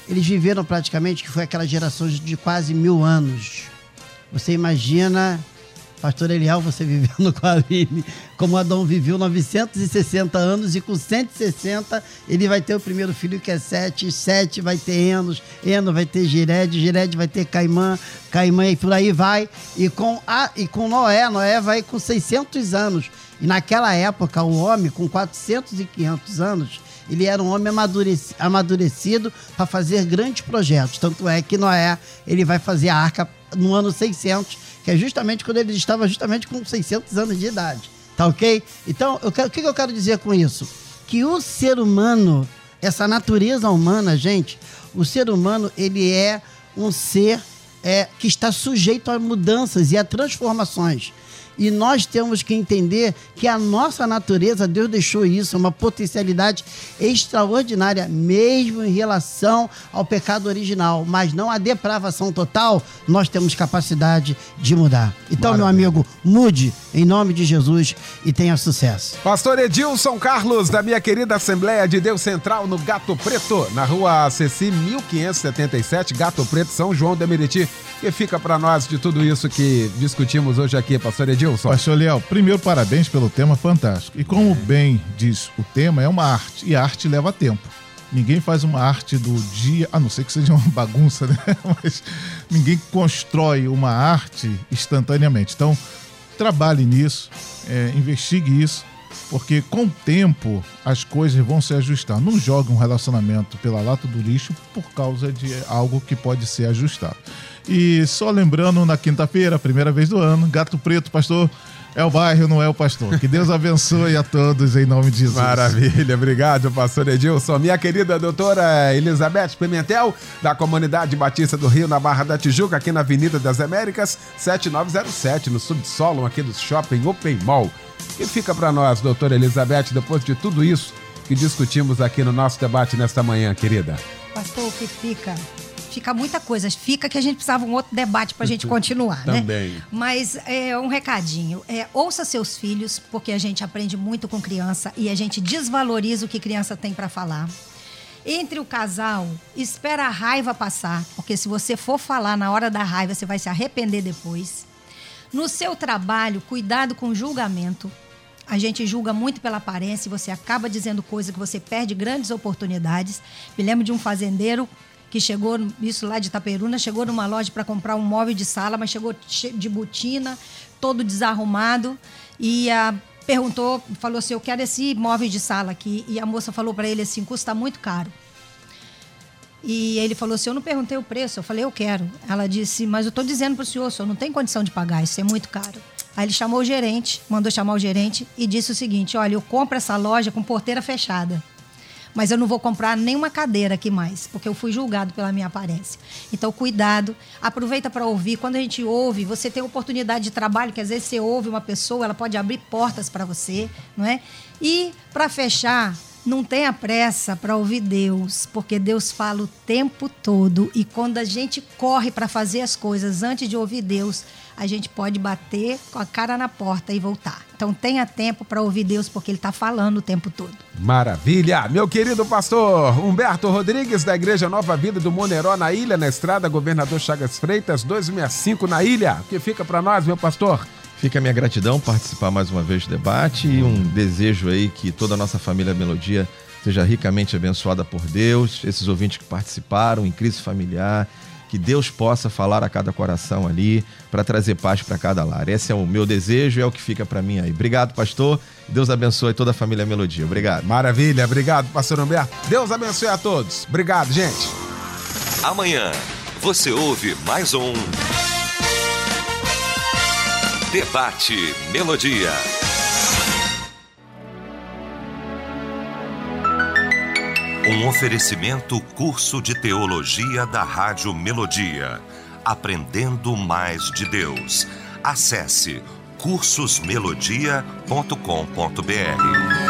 eles viveram praticamente, que foi aquela geração de quase mil anos. Você imagina, pastor Eliel, você vivendo com a Aline, como Adão viveu 960 anos e com 160 ele vai ter o primeiro filho que é Sete, Sete vai ter Enos, Eno vai ter Gired, Gired vai ter Caimã, Caimã e por aí vai. E com, a, e com Noé, Noé vai com 600 anos. E naquela época, o homem com 400 e 500 anos, ele era um homem amadurecido, amadurecido para fazer grandes projetos. Tanto é que Noé ele vai fazer a arca no ano 600, que é justamente quando ele estava justamente com 600 anos de idade. Tá ok? Então, o que, que eu quero dizer com isso? Que o ser humano, essa natureza humana, gente, o ser humano ele é um ser é, que está sujeito a mudanças e a transformações. E nós temos que entender que a nossa natureza, Deus deixou isso, uma potencialidade extraordinária, mesmo em relação ao pecado original, mas não a depravação total, nós temos capacidade de mudar. Então, Maravilha. meu amigo, mude em nome de Jesus e tenha sucesso. Pastor Edilson Carlos, da minha querida Assembleia de Deus Central, no Gato Preto, na rua Ceci 1577, Gato Preto, São João de Meriti. que fica para nós de tudo isso que discutimos hoje aqui, Pastor Edilson? Edilson. Pastor Leal, primeiro parabéns pelo tema fantástico. E como bem diz o tema, é uma arte. E a arte leva tempo. Ninguém faz uma arte do dia, a não ser que seja uma bagunça, né? Mas ninguém constrói uma arte instantaneamente. Então, trabalhe nisso, é, investigue isso, porque com o tempo as coisas vão se ajustar. Não jogue um relacionamento pela lata do lixo por causa de algo que pode ser ajustado. E só lembrando, na quinta-feira, primeira vez do ano, Gato Preto, pastor, é o bairro, não é o pastor. Que Deus abençoe a todos em nome de Jesus. Maravilha, obrigado, pastor Edilson. Minha querida doutora Elizabeth Pimentel, da comunidade Batista do Rio, na Barra da Tijuca, aqui na Avenida das Américas, 7907, no subsolo aqui do Shopping Open Mall. E fica para nós, doutora Elizabeth, depois de tudo isso que discutimos aqui no nosso debate nesta manhã, querida? Pastor, o que fica fica muita coisa. Fica que a gente precisava um outro debate para a gente continuar, né? Também. Mas é um recadinho. É, ouça seus filhos, porque a gente aprende muito com criança e a gente desvaloriza o que criança tem para falar. Entre o casal, espera a raiva passar, porque se você for falar na hora da raiva, você vai se arrepender depois. No seu trabalho, cuidado com o julgamento. A gente julga muito pela aparência e você acaba dizendo coisa que você perde grandes oportunidades. Me lembro de um fazendeiro que chegou, isso lá de Itaperuna, chegou numa loja para comprar um móvel de sala, mas chegou de botina, todo desarrumado, e a, perguntou, falou assim: Eu quero esse móvel de sala aqui. E a moça falou para ele assim: custa muito caro. E ele falou assim: Eu não perguntei o preço. Eu falei: Eu quero. Ela disse: Mas eu estou dizendo para o senhor, o senhor não tem condição de pagar, isso é muito caro. Aí ele chamou o gerente, mandou chamar o gerente e disse o seguinte: Olha, eu compro essa loja com porteira fechada mas eu não vou comprar nenhuma cadeira aqui mais, porque eu fui julgado pela minha aparência. Então, cuidado, aproveita para ouvir. Quando a gente ouve, você tem oportunidade de trabalho, que às vezes você ouve uma pessoa, ela pode abrir portas para você, não é? E para fechar, não tenha pressa para ouvir Deus, porque Deus fala o tempo todo e quando a gente corre para fazer as coisas antes de ouvir Deus, a gente pode bater com a cara na porta e voltar. Então tenha tempo para ouvir Deus, porque Ele está falando o tempo todo. Maravilha! Meu querido pastor Humberto Rodrigues, da Igreja Nova Vida do Moneró, na ilha, na estrada Governador Chagas Freitas, 265 na ilha. O que fica para nós, meu pastor? Fica a minha gratidão participar mais uma vez do debate e um desejo aí que toda a nossa família Melodia seja ricamente abençoada por Deus, esses ouvintes que participaram em crise familiar, que Deus possa falar a cada coração ali para trazer paz para cada lar. Esse é o meu desejo e é o que fica para mim aí. Obrigado, pastor. Deus abençoe toda a família Melodia. Obrigado. Maravilha, obrigado, pastor Humberto. Deus abençoe a todos. Obrigado, gente. Amanhã você ouve mais um Debate Melodia. Um oferecimento curso de teologia da Rádio Melodia. Aprendendo mais de Deus. Acesse cursosmelodia.com.br.